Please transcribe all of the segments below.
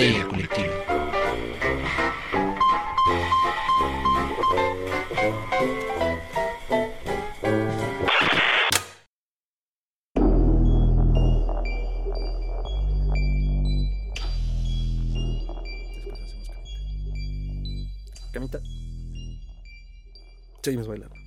Histeria Colectiva. Camita. Seguimos bailando.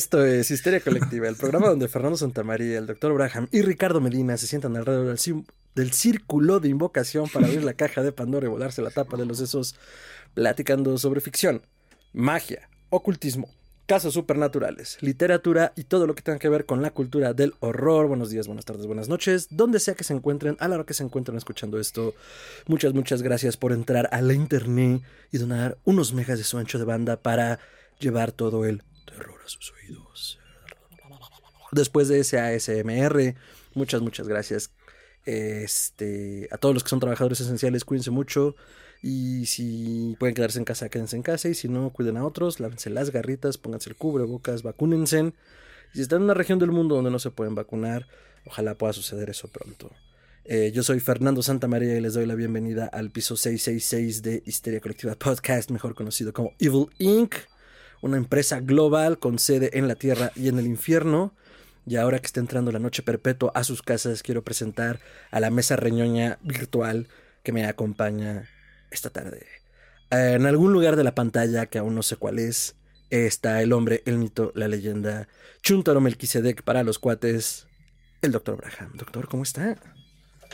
Esto es Histeria Colectiva, el programa donde Fernando Santamaría, el doctor Braham y Ricardo Medina se sientan alrededor del, del círculo de invocación para abrir la caja de Pandora y volarse la tapa de los sesos, platicando sobre ficción, magia, ocultismo, casos supernaturales, literatura y todo lo que tenga que ver con la cultura del horror. Buenos días, buenas tardes, buenas noches, donde sea que se encuentren, a la hora que se encuentren escuchando esto. Muchas, muchas gracias por entrar a la internet y donar unos megas de su ancho de banda para llevar todo el terror a sus oídos. Después de ese ASMR, muchas, muchas gracias. Este, a todos los que son trabajadores esenciales, cuídense mucho. Y si pueden quedarse en casa, quédense en casa. Y si no, cuiden a otros, lávense las garritas, pónganse el cubrebocas, vacúnense. Si están en una región del mundo donde no se pueden vacunar, ojalá pueda suceder eso pronto. Eh, yo soy Fernando Santamaría y les doy la bienvenida al piso 666 de Histeria Colectiva Podcast, mejor conocido como Evil Inc., una empresa global con sede en la Tierra y en el infierno. Y ahora que está entrando la noche perpetua a sus casas, quiero presentar a la mesa reñoña virtual que me acompaña esta tarde. Eh, En algún lugar de la pantalla, que aún no sé cuál es, está el hombre, el mito, la leyenda, Chuntaro Melquisedec para los cuates, el doctor Braham. Doctor, ¿cómo está?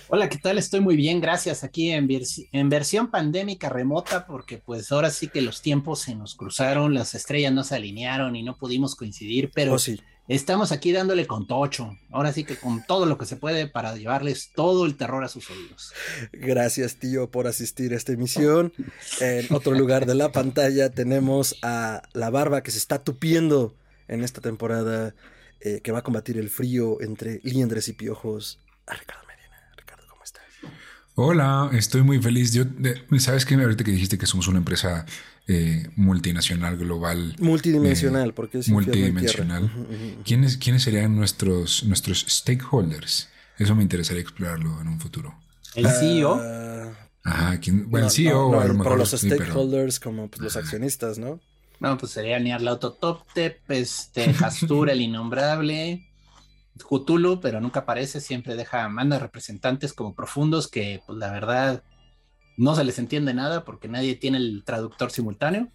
Hola, ¿qué tal? Estoy muy bien, gracias. Aquí en, vers- en versión pandémica remota, porque pues ahora sí que los tiempos se nos cruzaron, las estrellas no se alinearon y no pudimos coincidir, pero Oh, sí. estamos aquí dándole con tocho. Ahora sí que con todo lo que se puede para llevarles todo el terror a sus oídos. Gracias, tío, por asistir a esta emisión. En otro lugar de la pantalla tenemos a la barba que se está tupiendo en esta temporada, eh, que va a combatir el frío entre liendres y piojos. A Ricardo Medina. Ricardo, ¿cómo estás? Hola, estoy muy feliz. Yo, de- ¿sabes qué? Ahorita que dijiste que somos una empresa eh, multinacional, global, Multidimensional, porque es multidimensional. ¿quiénes, ¿quiénes serían nuestros, nuestros stakeholders? Eso me interesaría explorarlo en un futuro. El CEO, Ah, Ajá, ¿quién? Bueno, no, el CEO no, a lo no, mejor. pero los sí, pero- stakeholders, como pues, los accionistas, ¿no? no, pues sería Niarlautotop, este, Hastur, el innombrable, Cthulhu, pero nunca aparece, siempre deja, manda representantes como profundos que, pues la verdad, no se les entiende nada porque nadie tiene el traductor simultáneo.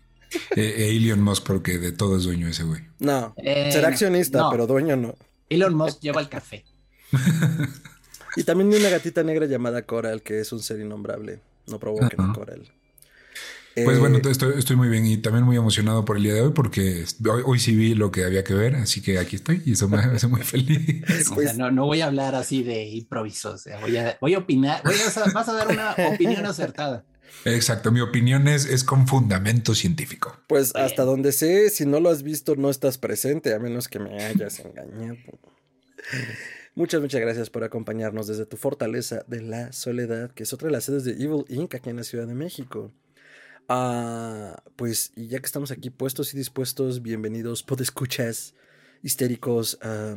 Eh, eh, Elon Musk, porque de todo es dueño ese güey. No, Eh, será accionista, no. pero dueño no. Elon Musk lleva el café. Y también hay una gatita negra llamada Coral, que es un ser innombrable. No provoquen a Ajá. Coral. Pues Eh, bueno, estoy, estoy muy bien y también muy emocionado por el día de hoy porque hoy, hoy sí vi lo que había que ver, así que aquí estoy y eso me hace muy feliz. O Pues- sea, no, no voy a hablar así de improviso. O sea, voy a, voy a opinar. Voy a, vas a dar una opinión acertada. Exacto, mi opinión es, es con fundamento científico. Pues Bien. hasta donde sé, si no lo has visto, no estás presente, a menos que me hayas engañado. Muchas, muchas gracias por acompañarnos desde tu fortaleza de la soledad, que es otra de las sedes de Evil Inc. aquí en la Ciudad de México. Ah, pues, y ya que estamos aquí puestos y dispuestos, bienvenidos, podescuchas, histéricos, ah,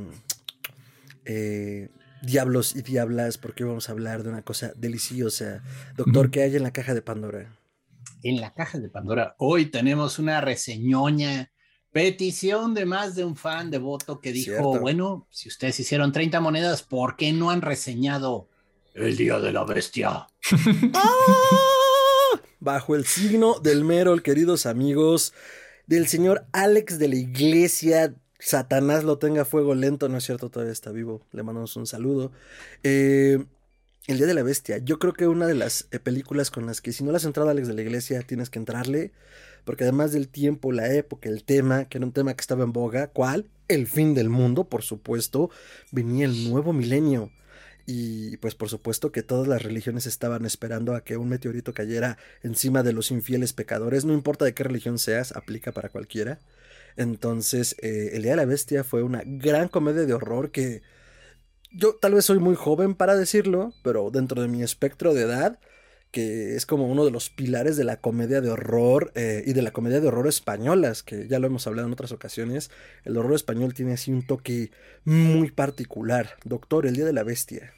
eh, diablos y diablas, porque hoy vamos a hablar de una cosa deliciosa. Doctor. ¿qué hay en la caja de Pandora? En la caja de Pandora, hoy tenemos una reseñoña, petición de más de un fan devoto que dijo: Cierto. Bueno, si ustedes hicieron 30 monedas, ¿por qué no han reseñado el Día de la Bestia? ¡Ah! Bajo el signo del Merol, queridos amigos, del señor Alex de la Iglesia. Satanás lo tenga fuego lento, no es cierto, todavía está vivo. Le mandamos un saludo. Eh, el Día de la Bestia. Yo creo que una de las eh, películas con las que si no le has entrado Alex de la Iglesia tienes que entrarle. Porque además del tiempo, la época, el tema, que era un tema que estaba en boga, ¿cuál? El fin del mundo, por supuesto. Venía el nuevo milenio. Y pues por supuesto que todas las religiones estaban esperando a que un meteorito cayera encima de los infieles pecadores. No importa de qué religión seas, aplica para cualquiera. Entonces, eh, El Día de la Bestia fue una gran comedia de horror que yo tal vez soy muy joven para decirlo, pero dentro de mi espectro de edad, que es como uno de los pilares de la comedia de horror eh, y de la comedia de horror españolas, que ya lo hemos hablado en otras ocasiones, el horror español tiene así un toque muy particular. Doctor, El Día de la Bestia.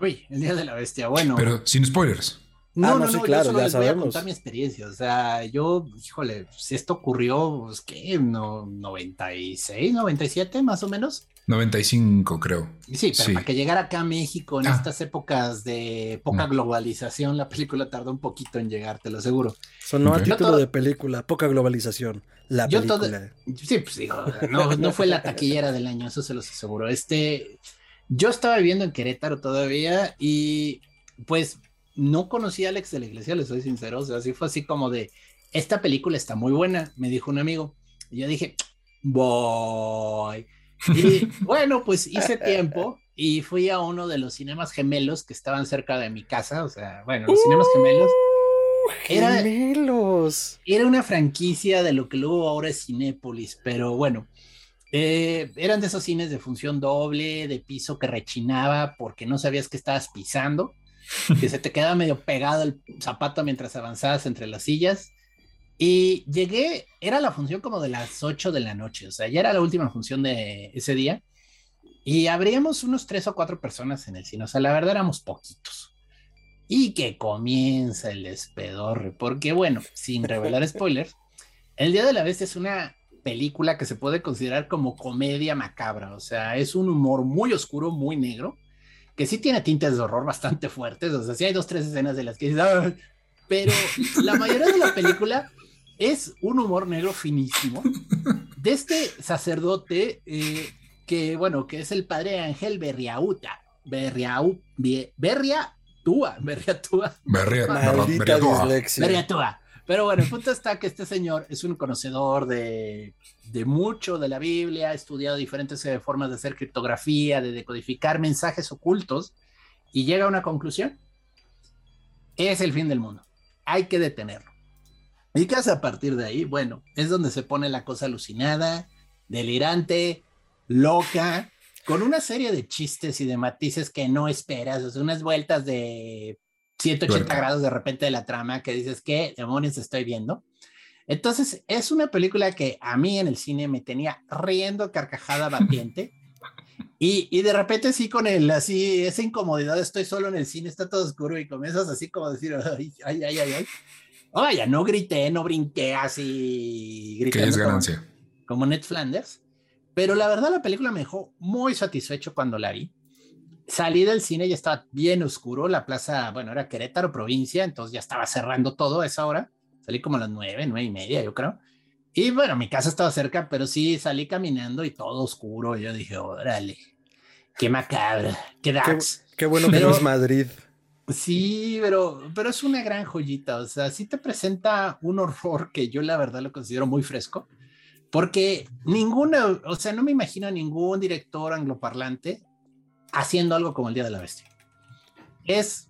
Uy, el día de la bestia, bueno. Pero sin spoilers. No, Ah, no, no, no, sí, yo claro, solo ya les voy a sabemos. contar mi experiencia. O sea, yo, híjole, si esto ocurrió, pues, ¿qué? No, 96, 97 más o menos. 95, creo. Sí, pero Sí. para que llegara acá a México en Ah. estas épocas de poca Mm. globalización, la película tardó un poquito en llegar, te lo aseguro. Sonó a título de película, poca globalización. La Yo todo- película. Sí, pues digo, no, no fue la taquillera del año, eso se los aseguro. Este, yo estaba viviendo en Querétaro todavía y pues no conocía a Alex de la Iglesia, le soy sincero, o sea, así fue así como de, esta película está muy buena, me dijo un amigo. Y yo dije, voy. Y bueno, pues hice tiempo y fui a uno de los cinemas gemelos que estaban cerca de mi casa, o sea, bueno, los cinemas gemelos. Era- Gemelos. Era una franquicia de lo que luego ahora es Cinépolis, pero bueno, eh, eran de esos cines de función doble, de piso que rechinaba porque no sabías que estabas pisando, que se te quedaba medio pegado el zapato mientras avanzabas entre las sillas. Y llegué, era la función como de las 8 de la noche, o sea, ya era la última función de ese día. Y habríamos unos tres o cuatro personas en el cine, o sea, la verdad éramos poquitos. Y que comienza el despedorre, porque bueno, sin revelar spoilers, El Día de la Bestia es una película que se puede considerar como comedia macabra, o sea, es un humor muy oscuro, muy negro, que sí tiene tintes de horror bastante fuertes, o sea, sí hay dos, tres escenas de las que dices, "Ah", pero la mayoría de la película es un humor negro finísimo de este sacerdote eh, que, bueno, que es el padre Ángel Berriauta, Berriau, Bie- Berriatúa, Berriatúa. Berriatúa. Pero bueno, el punto está que este señor es un conocedor de, mucho de la Biblia, ha estudiado diferentes eh, formas de hacer criptografía, de decodificar mensajes ocultos y llega a una conclusión. Es el fin del mundo. Hay que detenerlo. ¿Y qué hace a partir de ahí? Bueno, es donde se pone la cosa alucinada, delirante, loca, con una serie de chistes y de matices que no esperas, o sea, unas vueltas de 180 Tuerca. grados de repente de la trama que dices, ¿qué demonios estoy viendo? Entonces, es una película que a mí en el cine me tenía riendo carcajada batiente. Y, y de repente sí con el así, esa incomodidad, estoy solo en el cine, está todo oscuro y comienzas así como a decir, ay, ay, ay, ay, ay. Vaya, no grité, no brinqué así, Que es como- ganancia. como Ned Flanders, pero la verdad la película me dejó muy satisfecho cuando la vi. Salí del cine ya estaba bien oscuro, la plaza, bueno, era Querétaro, provincia, entonces ya estaba cerrando todo a esa hora. Salí como a las nueve, nueve y media, yo creo. Y bueno, mi casa estaba cerca, pero sí salí caminando y todo oscuro. Y yo dije, órale, qué macabra, qué dax. qué bueno que Pero- no es Madrid. Sí, pero, pero es una gran joyita. O sea, sí te presenta un horror que yo la verdad lo considero muy fresco, porque ninguna, o sea, no me imagino a ningún director angloparlante haciendo algo como el Día de la Bestia. Es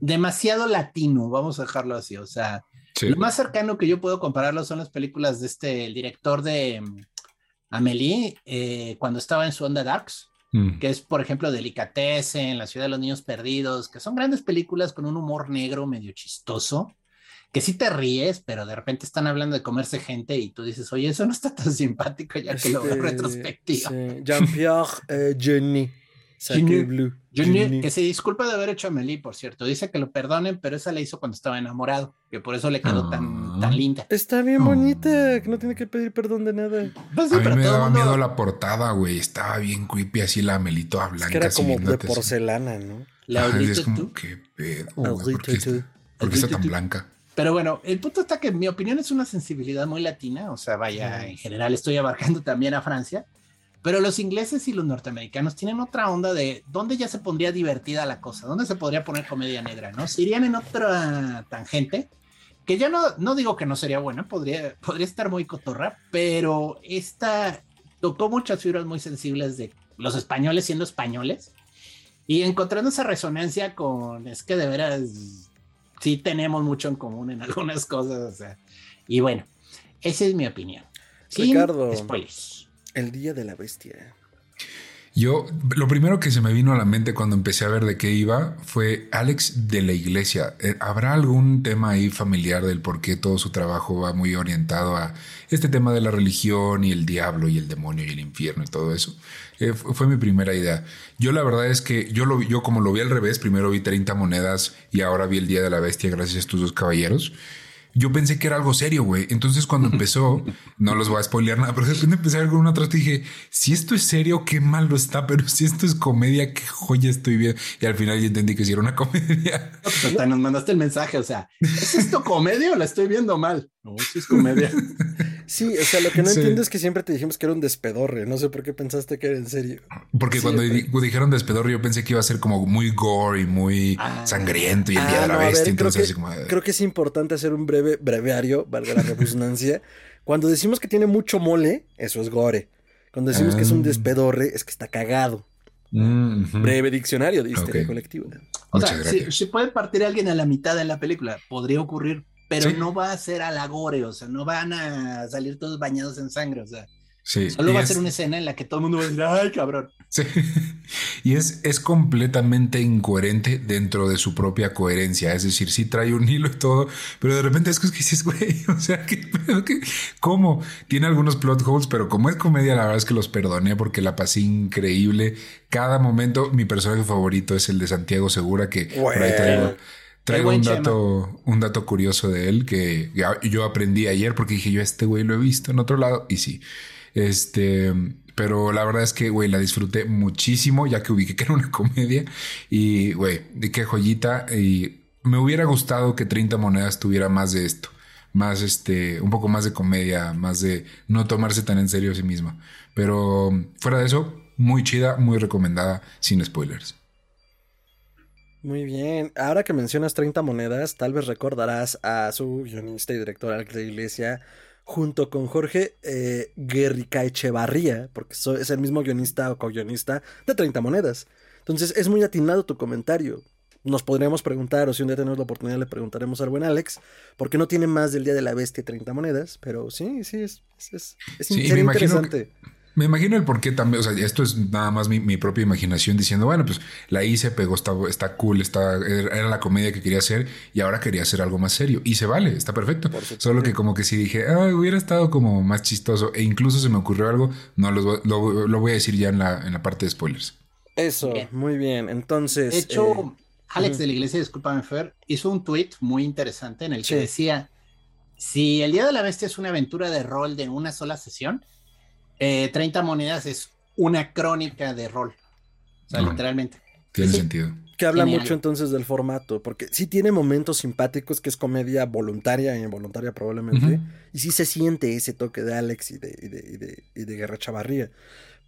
demasiado latino, vamos a dejarlo así. O sea, Sí. lo más cercano que yo puedo compararlo son las películas de este, el director de mm, Amélie, eh, cuando estaba en su onda Darks Mm. que es, por ejemplo, Delicatessen, La ciudad de los niños perdidos, que son grandes películas con un humor negro medio chistoso, que sí te ríes, pero de repente están hablando de comerse gente y tú dices, oye, eso no está tan simpático ya que lo veo en Este, retrospectiva. sí, Jean-Pierre eh, Jenny. Bleu. Johnny, Jenny. que se disculpa de haber hecho Amelie, por cierto, dice que lo perdonen, pero esa la hizo cuando estaba enamorado, que por eso le quedó tan, Ah. tan linda. Está bien Oh. bonita, que no tiene que pedir perdón de nada. Pues sí, A mí me daba mundo- miedo la portada, güey. Estaba bien creepy así la melito blanca. Es que era como de así. porcelana, ¿no? La Ajá, es como, tú. qué pedo, güey. ¿Por qué tú. está, está tan blanca? Pero bueno, el punto está que mi opinión es una sensibilidad muy latina, o sea, vaya, en general estoy abarcando también a Francia, pero los ingleses y los norteamericanos tienen otra onda de dónde ya se pondría divertida la cosa, dónde se podría poner comedia negra, ¿no? Se irían en otra tangente, que ya no, no digo que no sería buena, podría, podría estar muy cotorra, pero esta tocó muchas fibras muy sensibles de los españoles siendo españoles y encontrando esa resonancia con, es que de veras sí tenemos mucho en común en algunas cosas, o sea, y bueno, esa es mi opinión. Sin Ricardo. spoilers. El día de la bestia. Yo, lo primero que se me vino a la mente cuando empecé a ver de qué iba fue Alex de la iglesia. Eh, ¿Habrá algún tema ahí familiar del por qué todo su trabajo va muy orientado a este tema de la religión y el diablo y el demonio y el infierno y todo eso? Eh, fue mi primera idea. Yo la verdad es que yo, lo, yo como lo vi al revés, primero vi 30 monedas y ahora vi el Día de la Bestia gracias a estos dos caballeros yo pensé que era algo serio, güey. Entonces cuando empezó, no los voy a spoilear nada, pero de repente empecé a ver con una atrás y dije, si esto es serio, qué malo está, pero si esto es comedia, qué joya estoy viendo. Y al final ya entendí que si era una comedia. Pues, nos mandaste el mensaje, o sea, ¿es esto comedia o la estoy viendo mal? No, si es comedia. Sí, o sea, lo que no entiendo es que siempre te dijimos que era un despedorre. No sé por qué pensaste que era en serio. Porque cuando dijeron despedorre, yo pensé que iba a ser como muy gore y muy ah. sangriento y el día de la ah, bestia. entonces, creo que, creo que es importante hacer un breve breviario, valga la redundancia. cuando decimos que tiene mucho mole, eso es gore. Cuando decimos que es un ah. despedorre, es que está cagado. Mm, breve diccionario de historia colectiva. O sea, si, si, puede partir alguien a la mitad en la película, podría ocurrir pero no va a ser a la gore, o sea, no van a salir todos bañados en sangre, o sea. Solo va a ser una escena en la que todo el mundo va a decir, ay, cabrón. Sí. Y es, es completamente incoherente dentro de su propia coherencia. Es decir, sí trae un hilo y todo, pero de repente es que dices, güey, o sea, ¿qué, ¿cómo? Tiene algunos plot holes, pero como es comedia, la verdad es que los perdoné porque la pasé increíble. Cada momento, mi personaje favorito es el de Santiago Segura, que por ahí traigo Traigo un dato, un dato curioso de él que yo aprendí ayer porque dije yo este güey lo he visto en otro lado y sí. Este, pero la verdad es que, güey, la disfruté muchísimo ya que ubiqué que era una comedia y, güey, de qué joyita y me hubiera gustado que 30 monedas tuviera más de esto, más este, un poco más de comedia, más de no tomarse tan en serio a sí misma. Pero fuera de eso, muy chida, muy recomendada, sin spoilers. Muy bien. Ahora que mencionas 30 monedas, tal vez recordarás a su guionista y director Alex de Iglesia junto con Jorge eh, Guerrica Echevarría, porque es el mismo guionista o co-guionista de 30 monedas. Entonces es muy atinado tu comentario. Nos podríamos preguntar, o si un día tenemos la oportunidad, le preguntaremos al buen Alex, porque no tiene más del Día de la Bestia 30 monedas, pero sí, sí, es, es, es, interesante. Me imagino el por qué también, o sea, esto es nada más mi, propia imaginación diciendo, bueno, pues la hice, pegó, está, está cool, está, era la comedia que quería hacer y ahora quería hacer algo más serio. Y se vale, está perfecto. Solo que como que sí dije, ah, hubiera estado como más chistoso e incluso se me ocurrió algo, no lo, lo, voy a decir ya en la, en la parte de spoilers. Eso, muy bien. Entonces... De hecho, eh, Alex de la Iglesia, discúlpame Fer, hizo un tweet muy interesante en el que decía, si el Día de la Bestia es una aventura de rol de una sola sesión, 30 eh, monedas es una crónica de rol. O sea, literalmente. Tiene sentido. Que habla mucho entonces del formato, porque sí tiene momentos simpáticos, que es comedia voluntaria e involuntaria probablemente, y sí se siente ese toque de Alex y de, y de, Guerra Chavarría.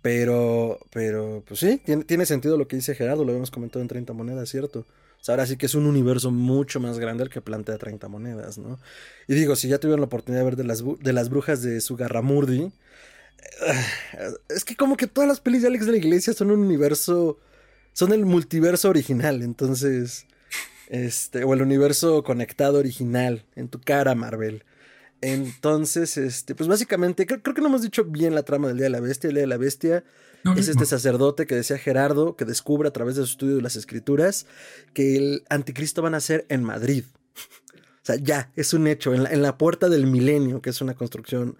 Pero, pero, pues sí, tiene, tiene, sentido lo que dice Gerardo, lo habíamos comentado en 30 monedas, ¿cierto? O sea, ahora sí que es un universo mucho más grande el que plantea 30 monedas, ¿no? Y digo, si ya tuvieron la oportunidad de ver de las, de las brujas de Sugarramurdi, es que como que todas las pelis de Alex de la Iglesia son un universo, son el multiverso original, entonces, este, o el universo conectado original en tu cara, Marvel. Entonces, este, pues básicamente, creo, que no hemos dicho bien la trama del Día de la Bestia. El Día de la Bestia es este sacerdote que decía Gerardo, que descubre a través de su estudio de las escrituras que el anticristo van a ser en Madrid. o sea, ya, es un hecho, en la puerta del milenio, que es una construcción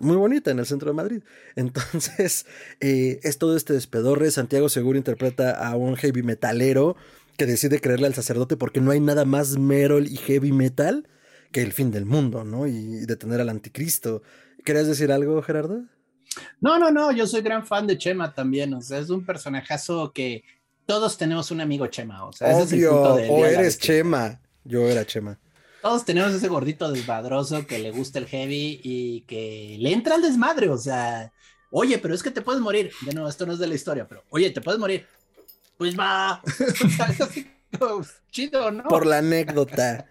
muy bonita en el centro de Madrid. Entonces, eh, es todo este despedorre. Santiago Seguro interpreta a un heavy metalero que decide creerle al sacerdote porque no hay nada más metal y heavy metal que el fin del mundo, ¿no? Y detener al anticristo. ¿Querías decir algo, Gerardo? No, no, no, yo soy gran fan de Chema también, o sea, es un personajazo que todos tenemos un amigo Chema, o sea, ese es el punto de, o eres Chema, yo era Chema todos tenemos ese gordito desmadroso que le gusta el heavy y que le entra al desmadre, o sea, oye, pero es que te puedes morir. De nuevo, esto no es de la historia, pero oye, te puedes morir. Pues va. chido, ¿no? Por la anécdota.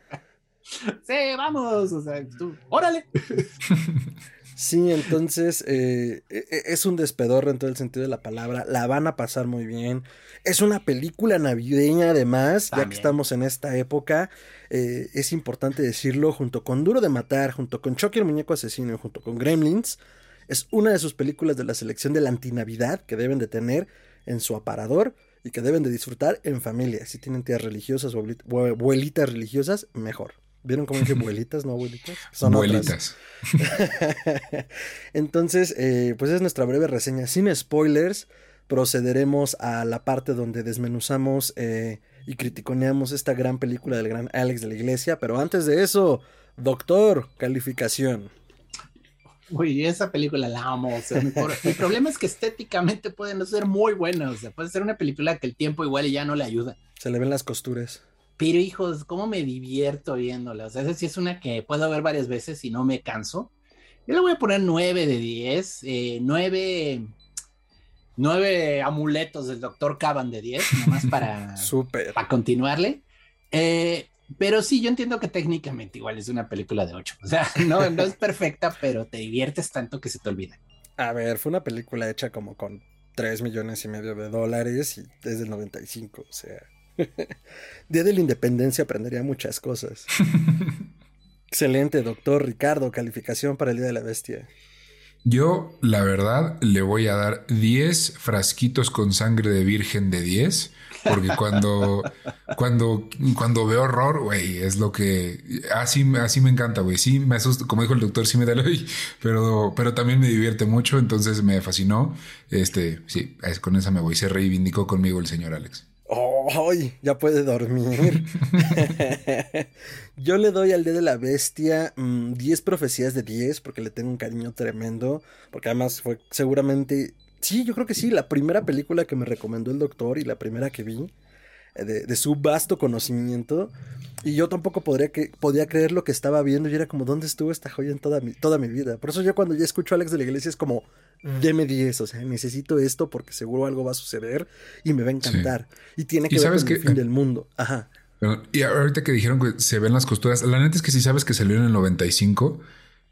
sí, vamos, o sea, tú, órale. Sí, entonces eh, e, e, es un despedor en todo el sentido de la palabra. La van a pasar muy bien. Es una película navideña además, ya que estamos en esta época. Eh, es importante decirlo, junto con Duro de Matar, junto con Chucky el Muñeco Asesino junto con Gremlins. Es una de sus películas de la selección de la antinavidad que deben de tener en su aparador y que deben de disfrutar en familia. Si tienen tías religiosas o abuelitas religiosas, mejor. ¿Vieron cómo dije abuelitas, no abuelitas? Son abuelitas. Entonces, eh, pues es nuestra breve reseña. Sin spoilers, procederemos a la parte donde desmenuzamos eh, y criticoneamos esta gran película del gran Alex de la Iglesia. Pero antes de eso, doctor, calificación. Uy, esa película la amo. el problema es que estéticamente puede no ser muy buena. O sea, puede ser una película que el tiempo igual ya no le ayuda. Se le ven las costuras. Pero hijos, ¿cómo me divierto viéndola? O sea, esa sí es una que puedo ver varias veces y no me canso. Yo le voy a poner 9 de 10. Eh, 9, 9 amuletos del doctor Caban de 10, nomás para, para continuarle. Eh, pero sí, yo entiendo que técnicamente igual es una película de 8. O sea, no, no es perfecta, pero te diviertes tanto que se te olvida. A ver, fue una película hecha como con 3 millones y medio de dólares y desde el 95, o sea. Día de la Independencia aprendería muchas cosas. Excelente, doctor Ricardo. Calificación para el Día de la Bestia. Yo, la verdad, le voy a dar 10 frasquitos con sangre de virgen de 10 porque cuando, cuando, cuando veo horror, güey, es lo que así, así me encanta, güey. Sí, me asusta, como dijo el doctor, sí me da el pero, pero también me divierte mucho, entonces me fascinó. Este, sí, con esa me voy. Se reivindicó conmigo el señor Alex. ¡Ay! ya puede dormir. Yo le doy al Día de la Bestia 10 mm, profecías de 10 porque le tengo un cariño tremendo. Porque además fue seguramente Sí, yo creo que sí, la primera película que me recomendó el doctor y la primera que vi eh, de, su vasto conocimiento. Y yo tampoco podría, que, podía creer lo que estaba viendo y era como, ¿dónde estuvo esta joya en toda mi, toda mi vida? Por eso yo cuando ya escucho a Alex de la Iglesia es como, deme 10, o sea, necesito esto porque seguro algo va a suceder y me va a encantar. Y tiene que ver con el fin del mundo. Ajá. Y ahorita que dijeron que se ven las costuras, la neta es que si sabes que salió en el 95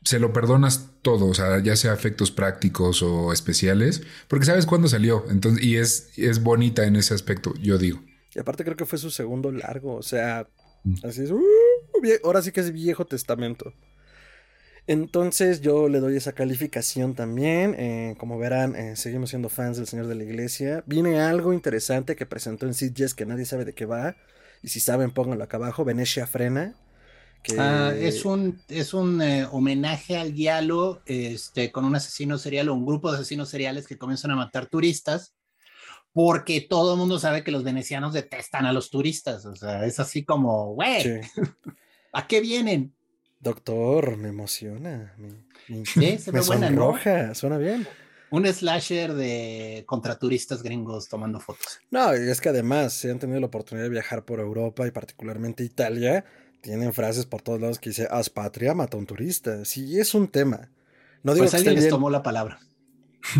se lo perdonas todo, o sea, ya sea efectos prácticos o especiales, porque sabes cuándo salió, entonces, y es, es bonita en ese aspecto, yo digo. Y aparte creo que fue su segundo largo, o sea, mm. así es, uh, ahora sí que es viejo testamento. Entonces yo le doy esa calificación también. Eh, como verán, eh, seguimos siendo fans del Señor de la Iglesia. Viene algo interesante que presentó en Sitges que nadie sabe de qué va. Y si saben, pónganlo acá abajo. Venecia Frena. Ah, es un, es un eh, homenaje al diálogo este, con un asesino serial o un grupo de asesinos seriales que comienzan a matar turistas, porque todo el mundo sabe que los venecianos detestan a los turistas. O sea, es así como, güey, ¿a qué vienen? Doctor, me emociona. Me, sí, se me sonroja, suena bien. Un slasher de contra turistas gringos tomando fotos. No, y es que además, si han tenido la oportunidad de viajar por Europa y particularmente Italia, tienen frases por todos lados que dice, haz patria, mata a un turista. Sí, es un tema. No digo pues que alguien les tomó la palabra.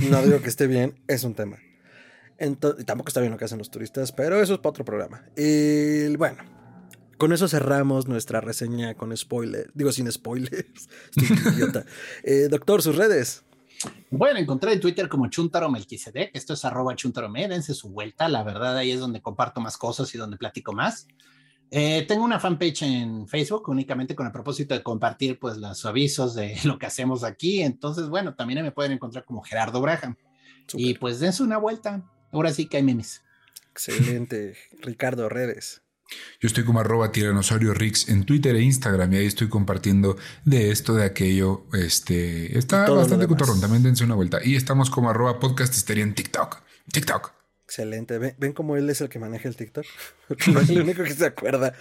No digo que esté bien, es un tema. Entonces, tampoco está bien lo que hacen los turistas, pero eso es para otro programa. Y bueno, con eso cerramos nuestra reseña con spoilers. Digo, sin spoilers. Estoy idiota. Eh, doctor, sus redes. Bueno, encontré en Twitter como Chuntaro Melquisedec. Esto es arroba Chuntarome. Dense su vuelta. La verdad, ahí es donde comparto más cosas y donde platico más. Eh, tengo una fanpage en Facebook únicamente con el propósito de compartir pues los avisos de lo que hacemos aquí. Entonces, bueno, también me pueden encontrar como Gerardo Braham. Y pues dense una vuelta. Ahora sí que hay memes. Excelente. Ricardo, redes. Yo estoy como arroba tiranosaurio Rix en Twitter e Instagram y ahí estoy compartiendo de esto, de aquello. Este está bastante cutorrón. También dense una vuelta. Y estamos como arroba podcast histeria en TikTok. TikTok. Excelente. ¿Ven, cómo él es el que maneja el TikTok? no es el único que se acuerda.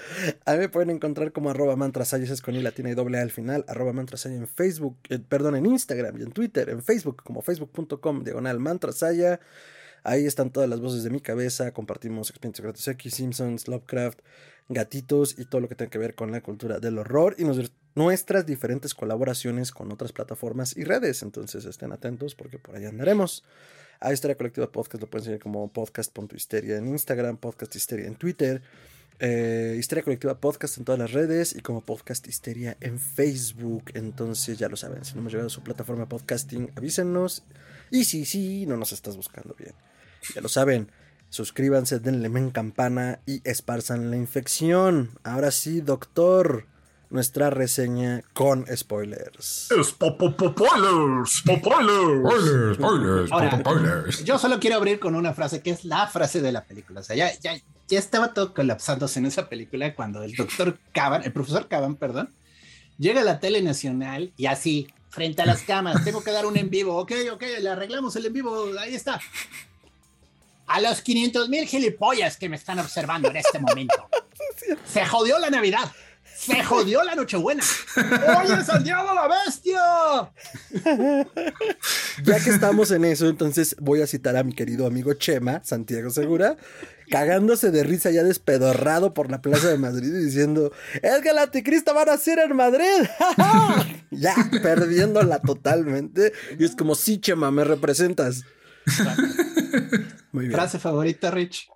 A mí me pueden encontrar como arroba mantrasayas, es con y latina y doble A al final, arroba mantrasaya en Facebook, eh, perdón, en Instagram y en Twitter, en Facebook como facebook.com, diagonal mantrasaya. Ahí están todas las voces de mi cabeza. Compartimos Expedientes Secretos X, Simpsons, Lovecraft, gatitos y todo lo que tenga que ver con la cultura del horror y nuestras diferentes colaboraciones con otras plataformas y redes. Entonces estén atentos porque por ahí andaremos. A Historia Colectiva Podcast lo pueden seguir como podcast.histeria en Instagram, podcast histeria en Twitter, eh, Histeria Colectiva Podcast en todas las redes y como podcast histeria en Facebook. Entonces ya lo saben, si no hemos llegado a su plataforma podcasting, avísenos. Y si sí, no nos estás buscando bien. Ya lo saben, suscríbanse, denle men campana y esparzan la infección. Ahora sí, doctor, nuestra reseña con spoilers. Spoilers, spoilers, spoilers, spoilers. Yo solo quiero abrir con una frase que es la frase de la película. O sea, ya, ya, ya estaba todo colapsándose en esa película cuando el doctor Caban, el profesor Caban, perdón, llega a la tele nacional y así, frente a las camas, tengo que dar un en vivo. Ok, ok, le arreglamos el en vivo, ahí está. A los 500 mil gilipollas que me están observando en este momento. Se jodió la Navidad. Se jodió la Nochebuena. ¡Oye, Santiago la bestia! Ya que estamos en eso, entonces voy a citar a mi querido amigo Chema, Santiago Segura, cagándose de risa ya despedorrado por la Plaza de Madrid y diciendo, es que el anticristo va a nacer en Madrid. ya perdiéndola totalmente. Y es como, sí, Chema, me representas. Muy bien. Frase favorita, Rich.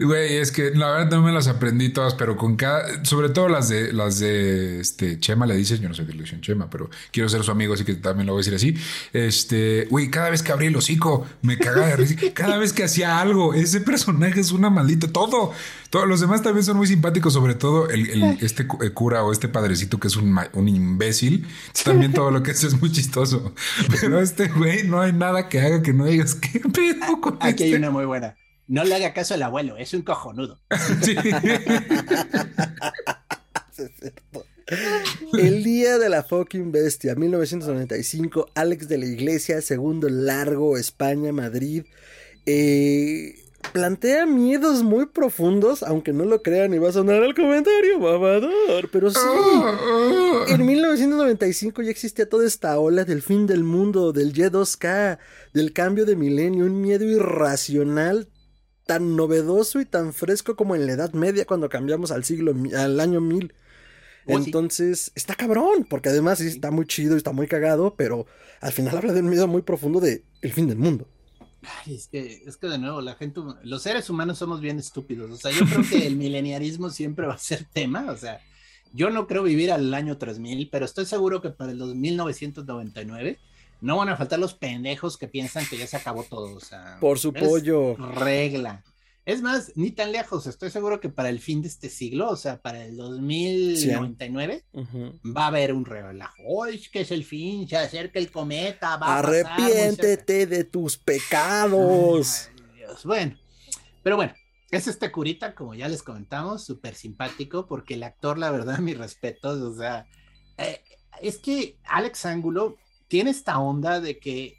Güey, es que la verdad no me las aprendí todas, pero con cada, sobre todo las de las de este Chema le dices, yo no sé qué le dicen Chema, pero quiero ser su amigo, así que también lo voy a decir así. Este, güey, cada vez que abrí el hocico, me cagaba de risa. Cada vez que hacía algo, ese personaje es una maldita. Todo, todos los demás también son muy simpáticos, sobre todo el, el- este eh, cura o este padrecito que es un, un imbécil. También todo lo que hace es muy chistoso. Pero este güey no hay nada que haga que no digas qué pedo con Aquí hay una muy buena. No le haga caso al abuelo, es un cojonudo. Sí. Sí, es cierto. El día de la fucking bestia, 1995, Alex de la Iglesia, segundo largo, España, Madrid. Eh, plantea miedos muy profundos, aunque no lo crean y va a sonar el comentario mamador, pero sí. En 1995 ya existía toda esta ola del fin del mundo, del Y2K, del cambio de milenio, un miedo irracional tan novedoso y tan fresco como en la Edad Media cuando cambiamos al siglo, al año 1000. Oh, sí. Entonces, está cabrón, porque además sí está muy chido y está muy cagado, pero al final habla de un miedo muy profundo de el fin del mundo. Ay, es que, es que de nuevo, la gente, los seres humanos somos bien estúpidos. O sea, yo creo que el mileniarismo siempre va a ser tema. O sea, yo no creo vivir al año 3000, pero estoy seguro que para el 1999 no van a faltar los pendejos que piensan que ya se acabó todo. O sea, Por su pollo. Regla. Es más, ni tan lejos. Estoy seguro que para el fin de este siglo, o sea, para el 2099, Ujú. va a haber un relajo. Es que es el fin, se acerca el cometa, va a pasar muy cerca". Arrepiéntete de tus pecados. Ay, Dios. Bueno, pero bueno, es este curita, como ya les comentamos, súper simpático, porque el actor, la verdad, mis respetos, o sea, eh, es que Alex Ángulo tiene esta onda de que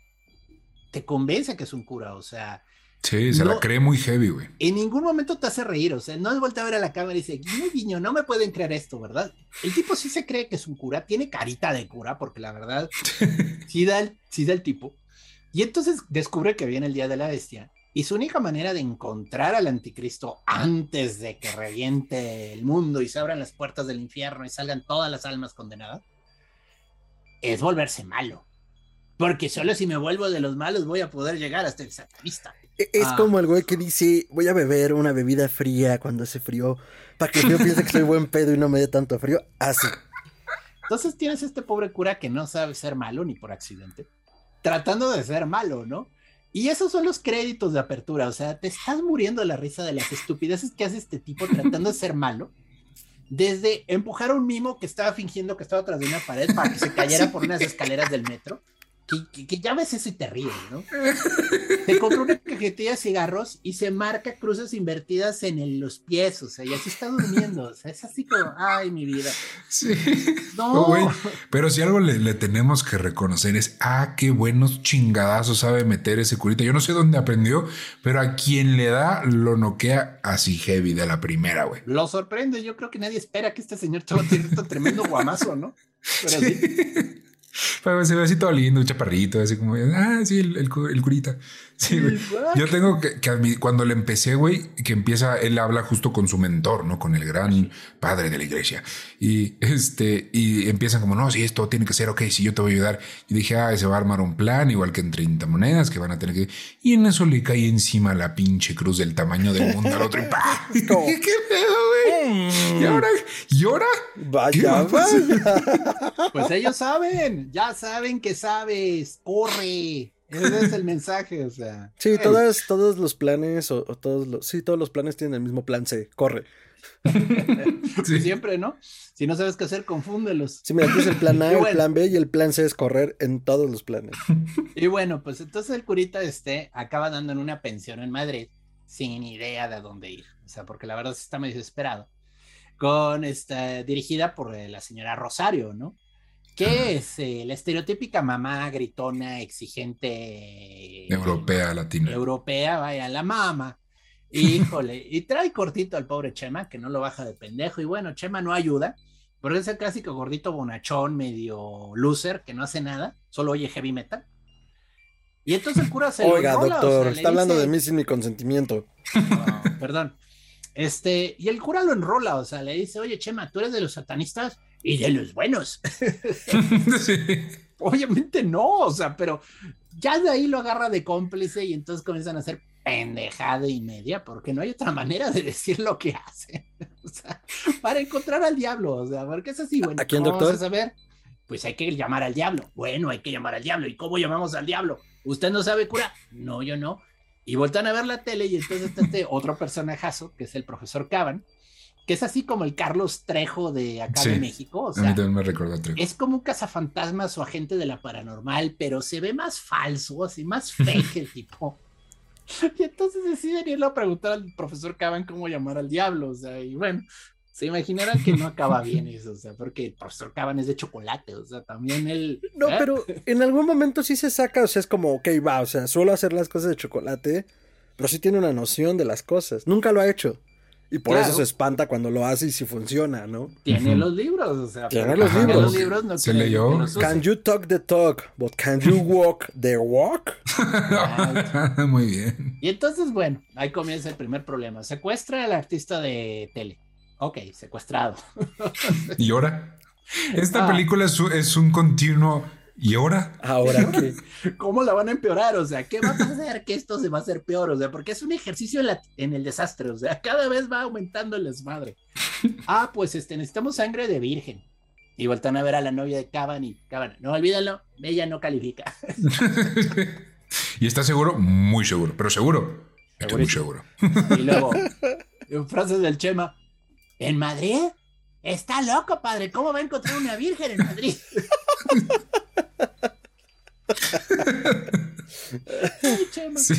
te convence que es un cura, o sea, Sí, se la No. cree muy heavy, güey. en ningún momento te hace reír, o sea, no es voltea a ver a la cámara y dice, guiño, guiño, no me pueden creer esto, ¿verdad? El tipo sí se cree que es un cura, tiene carita de cura, porque la verdad, sí da el, sí da el tipo. Y entonces descubre que viene el día de la bestia. Y su única manera de encontrar al anticristo antes de que reviente el mundo y se abran las puertas del infierno y salgan todas las almas condenadas es volverse malo. Porque solo si me vuelvo de los malos voy a poder llegar hasta el satanista. E- Es Ah. como el güey que dice, voy a beber una bebida fría cuando hace frío, para que yo piense que soy buen pedo y no me dé tanto frío. Así. Entonces tienes este pobre cura que no sabe ser malo ni por accidente, tratando de ser malo, ¿no? Y esos son los créditos de apertura, o sea, te estás muriendo de la risa de las estupideces que hace este tipo tratando de ser malo. Desde empujar a un mimo que estaba fingiendo que estaba atrás de una pared para que se cayera por unas escaleras del metro, que, que- que ya ves eso y te ríes, ¿no? Te compra una cajetilla de cigarros y se marca cruces invertidas en el- los pies, o sea, y así está durmiendo, o sea, es así como, ay, mi vida. Sí. No, Oh, güey. Pero si algo le, le tenemos que reconocer es, ah, qué buenos chingadazos sabe meter ese curita. Yo no sé dónde aprendió, pero a quien le da lo noquea así heavy de la primera, güey. Lo sorprende, yo creo que nadie espera que este señor te va a tirar un tremendo guamazo, ¿no? Pero sí. Se ve así todo lindo, un chaparrito, así como, ah, sí, el, el el curita. Sí, güey. Yo tengo que, que cuando le empecé, güey, que empieza, él habla justo con su mentor, ¿no? Con el gran padre de la iglesia. Y este, y empiezan como, no, si esto tiene que ser, ok, si yo te voy a ayudar. Y dije, ah, se va a armar un plan, igual que en 30 monedas que van a tener que. Y en eso le cae encima la pinche cruz del tamaño del mundo al otro y ¡pa! como- ¿Qué pedo, güey? ¿Y ahora? ¿Y ahora? ¿Qué va Vaya, vaya. Pues ellos saben, ya saben que sabes, corre. Ese es el mensaje, o sea. Sí, todas, todos los planes, o, o todos los, sí, todos los planes tienen el mismo plan C, corre. Siempre, ¿no? Si no sabes qué hacer, confúndelos. Sí, mira, aquí es el plan A, el plan B y el plan C es correr en todos los planes. Y bueno, pues entonces el curita este acaba dando en una pensión en Madrid sin idea de dónde ir. O sea, porque la verdad está medio desesperado. Con esta, dirigida por eh, la señora Rosario, ¿no? Que es eh, la estereotípica mamá gritona, exigente. Europea, latina. Europea, vaya, la mamá. Híjole, y trae cortito al pobre Chema, que no lo baja de pendejo. Y bueno, Chema no ayuda, porque es el clásico gordito bonachón, medio loser, que no hace nada, solo oye heavy metal. Y entonces el cura se Oiga, doctor, está hablando de mí sin mi consentimiento. perdón. Este, y el cura lo enrola, o sea, le dice, oye, Chema, tú eres de los satanistas y de los buenos. Obviamente no, o sea, pero ya de ahí lo agarra de cómplice y entonces comienzan a hacer pendejada y media, porque no hay otra manera de decir lo que hace. o sea, para encontrar al diablo, o sea, porque es así, bueno, ¿a quién, doctor? Vamos a saber, pues hay que llamar al diablo. Bueno, hay que llamar al diablo. ¿Y cómo llamamos al diablo? ¿Usted no sabe cura? No, yo no. Y voltan a ver la tele y entonces está este otro personajazo, que es el profesor Caban, que es así como el Carlos Trejo de acá de México. O sea, a mí también me recuerda a Trejo. Es como un cazafantasmas o agente de la paranormal, pero se ve más falso, así más fake el tipo. Y entonces deciden irlo a preguntar al profesor Caban cómo llamar al diablo, o sea, y bueno, se imaginarán que no acaba bien eso, o sea, porque el profesor Caban es de chocolate, o sea, también él... No, ¿eh? pero en algún momento sí se saca, o sea, es como, ok, va, o sea, suelo hacer las cosas de chocolate, pero sí tiene una noción de las cosas, nunca lo ha hecho. Y por Claro. eso se espanta cuando lo hace y si funciona, ¿no? Tiene los libros, o sea, Tiene los libros. los libros no Se quiere leyó. Can you talk the talk, but can you walk the walk? Muy bien. Y entonces, bueno, ahí comienza el primer problema. Secuestra al artista de tele. Ok, secuestrado. ¿Y ahora? Esta Ah. película es, es un continuo. ¿Y ahora? Ahora que ¿Cómo la van a empeorar? O sea, ¿qué va a pasar que esto se va a hacer peor? O sea, porque es un ejercicio en, la- en el desastre. O sea, cada vez va aumentando el desmadre. Ah, pues este, necesitamos sangre de virgen. Y voltan a ver a la novia de Caban y Caban, no olvídalo, ella no califica. ¿Y está seguro? Muy seguro. Pero seguro. Estoy muy seguro. Y luego, en frases del Chema, ¿en Madrid? Está loco, padre. ¿Cómo va a encontrar una virgen en Madrid? Sí.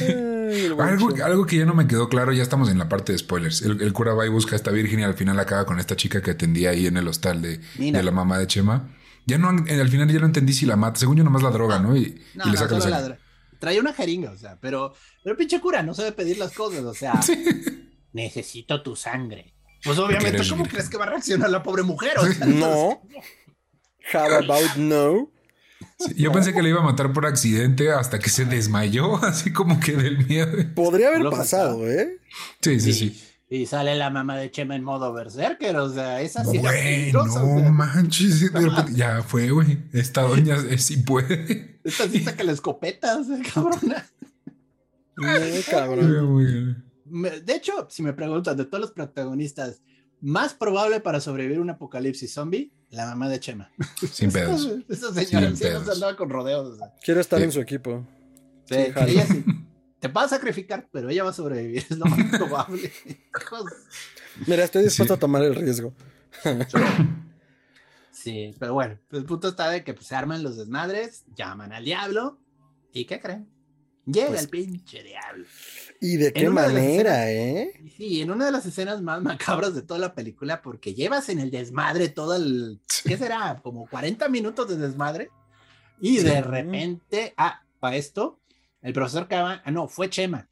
Algo, que ya no me quedó claro, ya estamos en la parte de spoilers. El, el cura va y busca a esta virgen y al final acaba con esta chica que atendía ahí en el hostal de, de la mamá de Chema. Ya no, han- al final ya no entendí si la mata. Según yo, nomás la droga, ¿no? Y, No, y le no, saca la ladra. Trae una jeringa, o sea, pero, pero pinche cura no sabe pedir las cosas, o sea, necesito tu sangre. Pues obviamente, ¿cómo virgen. crees que va a reaccionar la pobre mujer? O sea, No. How about no? Sí, Yo pensé que le iba a matar por accidente hasta que se desmayó, así como que del miedo. Podría haber pasado, ¿eh? Sí, sí, sí. y sale la mamá de Chema en modo berserker, o sea, esa sí Güey, no o sea, manches. ya fue, güey. Esta doña sí puede. esta sí saca la escopeta, o sea, cabrona. No, cabrón. Muy bien. Me- De hecho, si me preguntan de todos los protagonistas, más probable para sobrevivir un apocalipsis zombie, la mamá de Chema. Sin pedos. Esa señora sí no se pedos. andaba con rodeos. o sea. Quiero estar Sí. en su equipo. Sí, ella sí. Te va a sacrificar, pero ella va a sobrevivir, es lo más probable. Mira, estoy dispuesto Sí. a tomar el riesgo. Sí, pero bueno, el punto está de que pues, se arman los desmadres, llaman al diablo, ¿y qué creen? Llega Pues- el pinche diablo. ¿Y de qué una de manera, eh? Sí, en una de las escenas más macabras de toda la película, porque llevas en el desmadre todo el, ¿qué será? Como 40 minutos de desmadre, y de repente, ah, para esto, el profesor Cava, ah, no, fue Chema,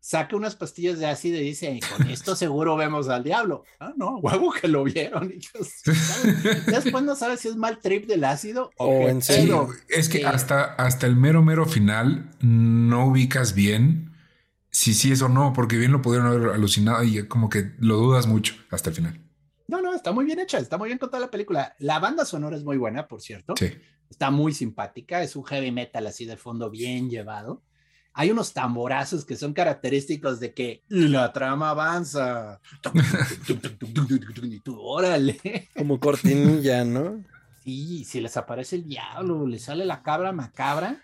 saca unas pastillas de ácido y dice, con esto seguro vemos al diablo. Ah, no, huevo que lo vieron. Y. Después no sabes si es mal trip del ácido o, en Sí, serio. pedo. es que Sí. hasta, hasta el mero, mero final no ubicas bien si sí es o no, porque bien lo pudieron haber alucinado y como que lo dudas mucho hasta el final. No, no, está muy bien hecha, está muy bien contada la película. La banda sonora es muy buena, por cierto. Sí. Está muy simpática, es un heavy metal así de fondo bien llevado. Hay unos tamborazos que son característicos de que la trama avanza. Órale. Como cortinilla, ¿no? Sí, si les aparece el diablo, les sale la cabra macabra.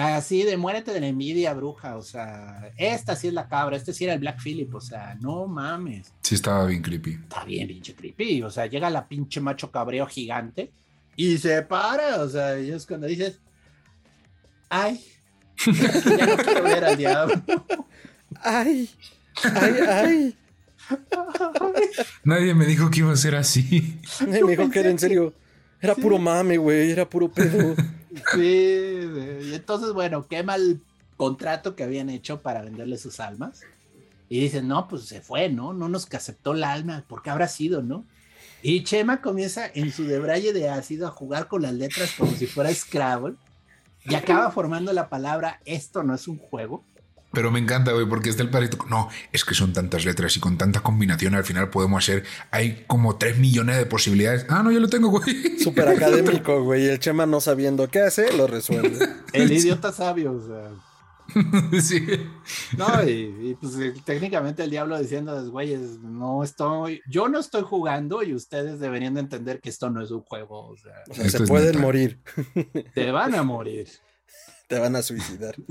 Así de muérete de la envidia, bruja. O sea, esta sí es la cabra, este sí era el Black Phillip. O sea, no mames. Sí, estaba bien creepy. Está bien, pinche creepy. O sea, llega la pinche macho cabreo gigante y se para. O sea, y es cuando dices, ay, ya no quiero ver al diablo. Ay, ay, ay. Nadie me dijo que iba a ser así. Me dijo que era en serio. Era puro mame, güey. Era puro pedo. Sí, y entonces, bueno, quema el contrato que habían hecho para venderle sus almas. Y dicen, no, pues se fue, ¿no? No nos aceptó el alma, ¿por qué habrá sido, no? Y Chema comienza en su debraye de ácido a jugar con las letras como si fuera Scrabble y acaba formando la palabra esto no es un juego. Pero me encanta, güey, porque está el parito. No, es que son tantas letras y con tanta combinación al final podemos hacer. Hay como tres millones de posibilidades. Ah, no, yo lo tengo, güey. Súper académico, güey. El Chema no sabiendo qué hace, lo resuelve. El idiota sabio, o sea. sí. No, y, pues técnicamente el diablo diciendo, güeyes, no estoy, yo no estoy jugando y ustedes deberían de entender que esto no es un juego. O sea, o sea se pueden neta. morir. Te van a morir. Te van a suicidar.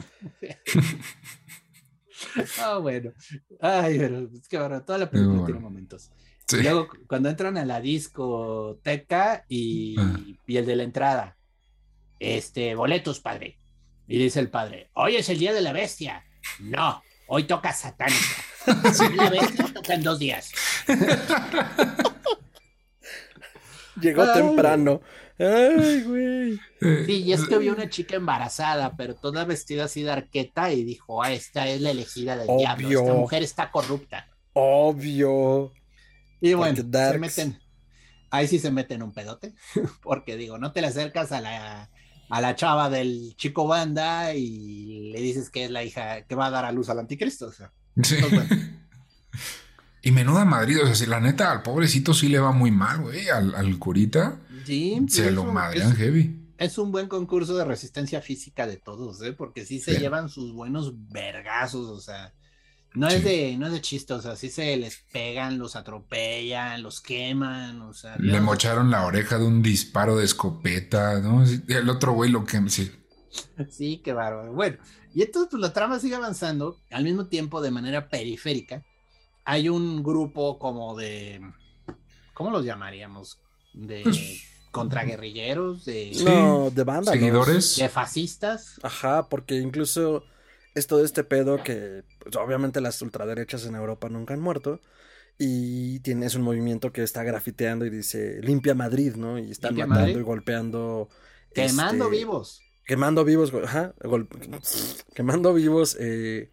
Ah, bueno. Ay, pero es que ahora toda la película bueno. tiene momentos. Sí. Luego, cuando entran a la discoteca y, ah. y el de la entrada, este, boletos, padre. Y dice el padre, hoy es el día de la bestia. No, hoy toca satánica. Sí. La bestia toca en dos días. Llegó Ay. temprano. Ay, güey. Sí, y es que vio una chica embarazada, pero toda vestida así de arqueta y dijo, ah, esta es la elegida del Obvio. diablo, esta mujer está corrupta. Obvio. Y bueno, se meten, ahí sí se meten un pedote, porque digo, no te le acercas a la, a la chava del chico banda y le dices que es la hija que va a dar a luz al anticristo. O sea, sí. entonces, bueno. Y menuda Madrid, o sea, si la neta al pobrecito sí le va muy mal, güey, al, al curita. Sí, se lo madrean heavy. Es un buen concurso de resistencia física de todos, ¿eh? Porque sí se Bien. llevan sus buenos vergazos, o sea, no es de, no es de chiste, o sea, sí se les pegan, los atropellan, los queman, o sea, Le mocharon la oreja de un disparo de escopeta, ¿no? El otro güey lo que... Sí. Sí, qué bárbaro. Bueno, y entonces pues la trama sigue avanzando, al mismo tiempo de manera periférica. Hay un grupo como de, ¿cómo los llamaríamos? De Pues- contraguerrilleros, de, Sí. No, de banda. Seguidores. de fascistas. Ajá, porque incluso es todo este pedo que pues, obviamente las ultraderechas en Europa nunca han muerto. Y tienes un movimiento que está grafiteando y dice limpia Madrid, ¿no? Y están Limpia matando Madrid. y golpeando. Quemando este, vivos. Quemando vivos, ajá, gol- quemando vivos eh,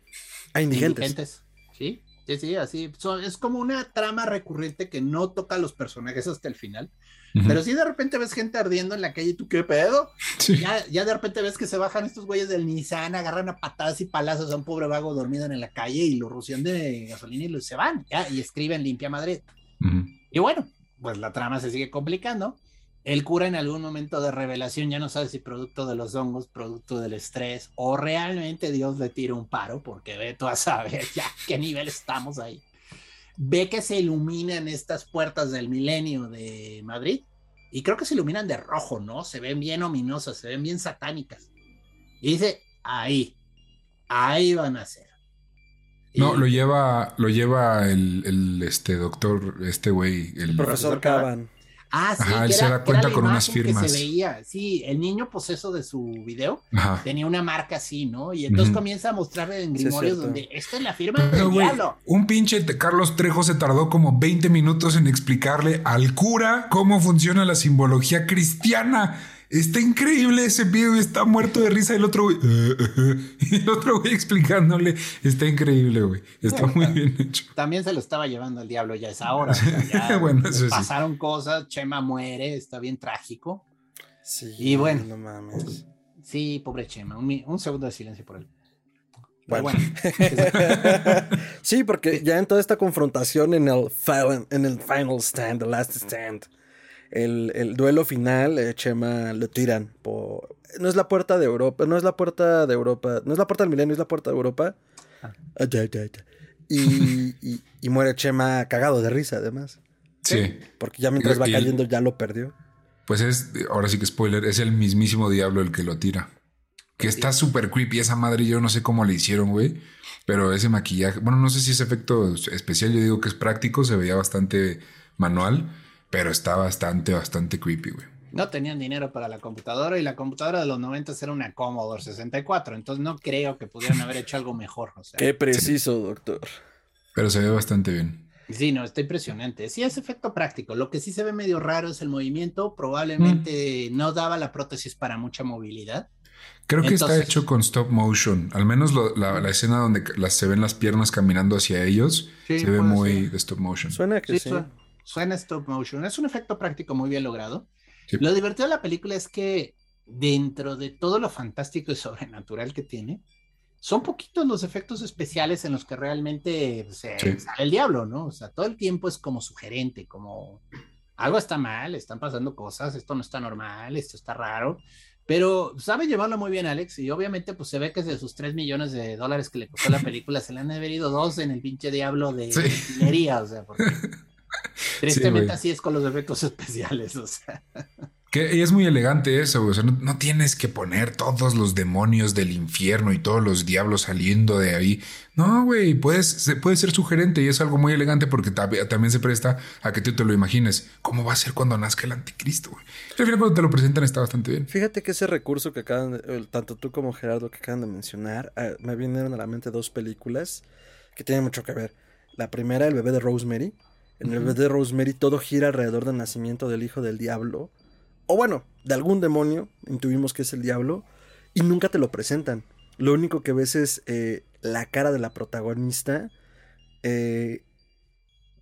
a indigentes. Indigentes. Sí, sí, sí, así. Es como una trama recurrente que no toca a los personajes hasta el final. Pero si de repente ves gente ardiendo en la calle, ¿tú qué pedo? Sí. Ya, ya de repente ves que se bajan estos güeyes del Nissan, agarran a patadas y palazos a un pobre vago dormido en la calle y lo rocian de gasolina y lo- se van, ya, y escriben limpia Madrid. Y bueno, pues la trama se sigue complicando. El cura en algún momento de revelación ya no sabe si producto de los hongos, producto del estrés o realmente Dios le tira un paro, porque ve tú a saber ya qué nivel estamos ahí. Ve que se iluminan estas puertas del milenio de Madrid y creo que se iluminan de rojo, ¿no? Se ven bien ominosas, se ven bien satánicas. Y dice, ahí, ahí van a ser. No, lo lleva, lo lleva el, el, este doctor, este güey, el, El profesor Profesor Caban. Ah, sí, Ajá, él se era- da que cuenta con unas imagen que firmas. se veía, sí, el niño poseso de su video Ajá. tenía una marca así, ¿no? Y entonces comienza a mostrarle en Sí, es Grimorios cierto. donde esta es la firma Pero, del diablo. un pinche Carlos Trejo se tardó como 20 minutos en explicarle al cura cómo funciona la simbología cristiana. Está increíble ese video y está muerto de risa. El otro güey, y el otro güey explicándole, está increíble, güey. Está muy bien hecho. También se lo estaba llevando el diablo ya a esa hora. o sea, ya Bueno, eso sí. pasaron cosas, Chema muere, está bien trágico. Sí. Y bueno. No mames. Sí, pobre Chema, un, segundo de silencio por él. Pero Bueno. bueno, sí, porque ya en toda esta confrontación en el final, en el final stand, the last stand, el, el duelo final, eh, Chema lo tiran por... No es la puerta de Europa, no es la puerta de Europa, no es la puerta del milenio, es la puerta de Europa. Ah. Ah. Y, y, y muere Chema cagado de risa, además. Sí. Porque ya mientras va cayendo ya lo perdió. Pues es, ahora sí que spoiler, es el mismísimo diablo el que lo tira. Que está súper creepy esa madre, yo no sé cómo le hicieron, güey. Pero ese maquillaje, bueno, no sé si es efecto especial, yo digo que es práctico, se veía bastante manual, pero está bastante, bastante creepy, güey. No tenían dinero para la computadora y la computadora de los 90 era una Commodore 64, entonces no creo que pudieran haber hecho algo mejor. Qué preciso, doctor. Pero se ve bastante bien. Sí, no, está impresionante. Sí, es efecto práctico. Lo que sí se ve medio raro es el movimiento. Probablemente mm. no daba la prótesis para mucha movilidad. Creo que está hecho con stop motion. Al menos la, escena donde se ven las piernas caminando hacia ellos se ve muy de stop motion. Suena que sí. Suena, stop motion. Es un efecto práctico muy bien logrado. Lo divertido de la película es que dentro de todo lo fantástico y sobrenatural que tiene, son poquitos los efectos especiales en los que realmente se sale el diablo, ¿no? O sea, todo el tiempo es como sugerente, como algo está mal, están pasando cosas, esto no está normal, esto está raro, pero sabe llevarlo muy bien Alex y obviamente pues se ve que de sus 3 millones de dólares que le costó la película se le han venido dos en el pinche diablo de sí. o sea, porque tristemente así es con los efectos especiales, o sea. Que es muy elegante eso, o sea, no, tienes que poner todos los demonios del infierno y todos los diablos saliendo de ahí. No, güey, puedes, puede ser sugerente y es algo muy elegante porque también se presta a que tú te lo imagines. ¿Cómo va a ser cuando nazca el anticristo, güey? Al final cuando te lo presentan está bastante bien. Fíjate que ese recurso que acaban, de, tanto tú como Gerardo que acaban de mencionar, ah, me vinieron a la mente dos películas que tienen mucho que ver. La primera, El bebé de Rosemary. En el bebé de Rosemary todo gira alrededor del nacimiento del hijo del diablo o bueno, de algún demonio, intuimos que es el diablo, y nunca te lo presentan. Lo único que ves es eh, la cara de la protagonista, eh,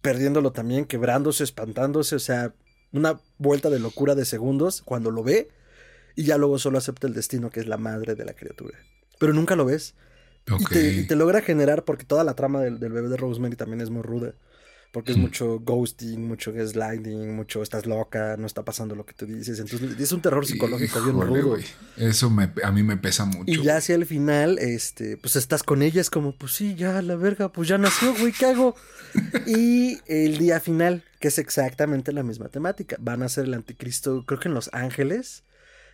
perdiéndolo también, quebrándose, espantándose, o sea, una vuelta de locura de segundos cuando lo ve, y ya luego solo acepta el destino que es la madre de la criatura. Pero nunca lo ves. Y, te, logra generar, porque toda la trama del, del bebé de Rosemary también es muy ruda. Porque es mucho ghosting, mucho gaslighting, mucho estás loca, no está pasando lo que tú dices. Entonces es un terror psicológico bien rudo. Eso a mí me pesa mucho. Y ya hacia el final, este, pues estás con ella, es como, pues sí, ya la verga, pues ya nació, güey, ¿qué hago? y el día final, que es exactamente la misma temática. Van a ser el anticristo, creo que en Los Ángeles,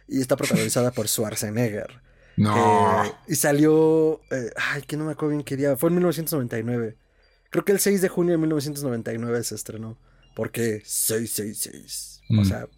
y está protagonizada por Schwarzenegger. No. y salió, eh, ay, que no me acuerdo bien qué día, fue en 1999. Creo que el 6 de junio de 1999 se estrenó. Porque 666. O mm. sea,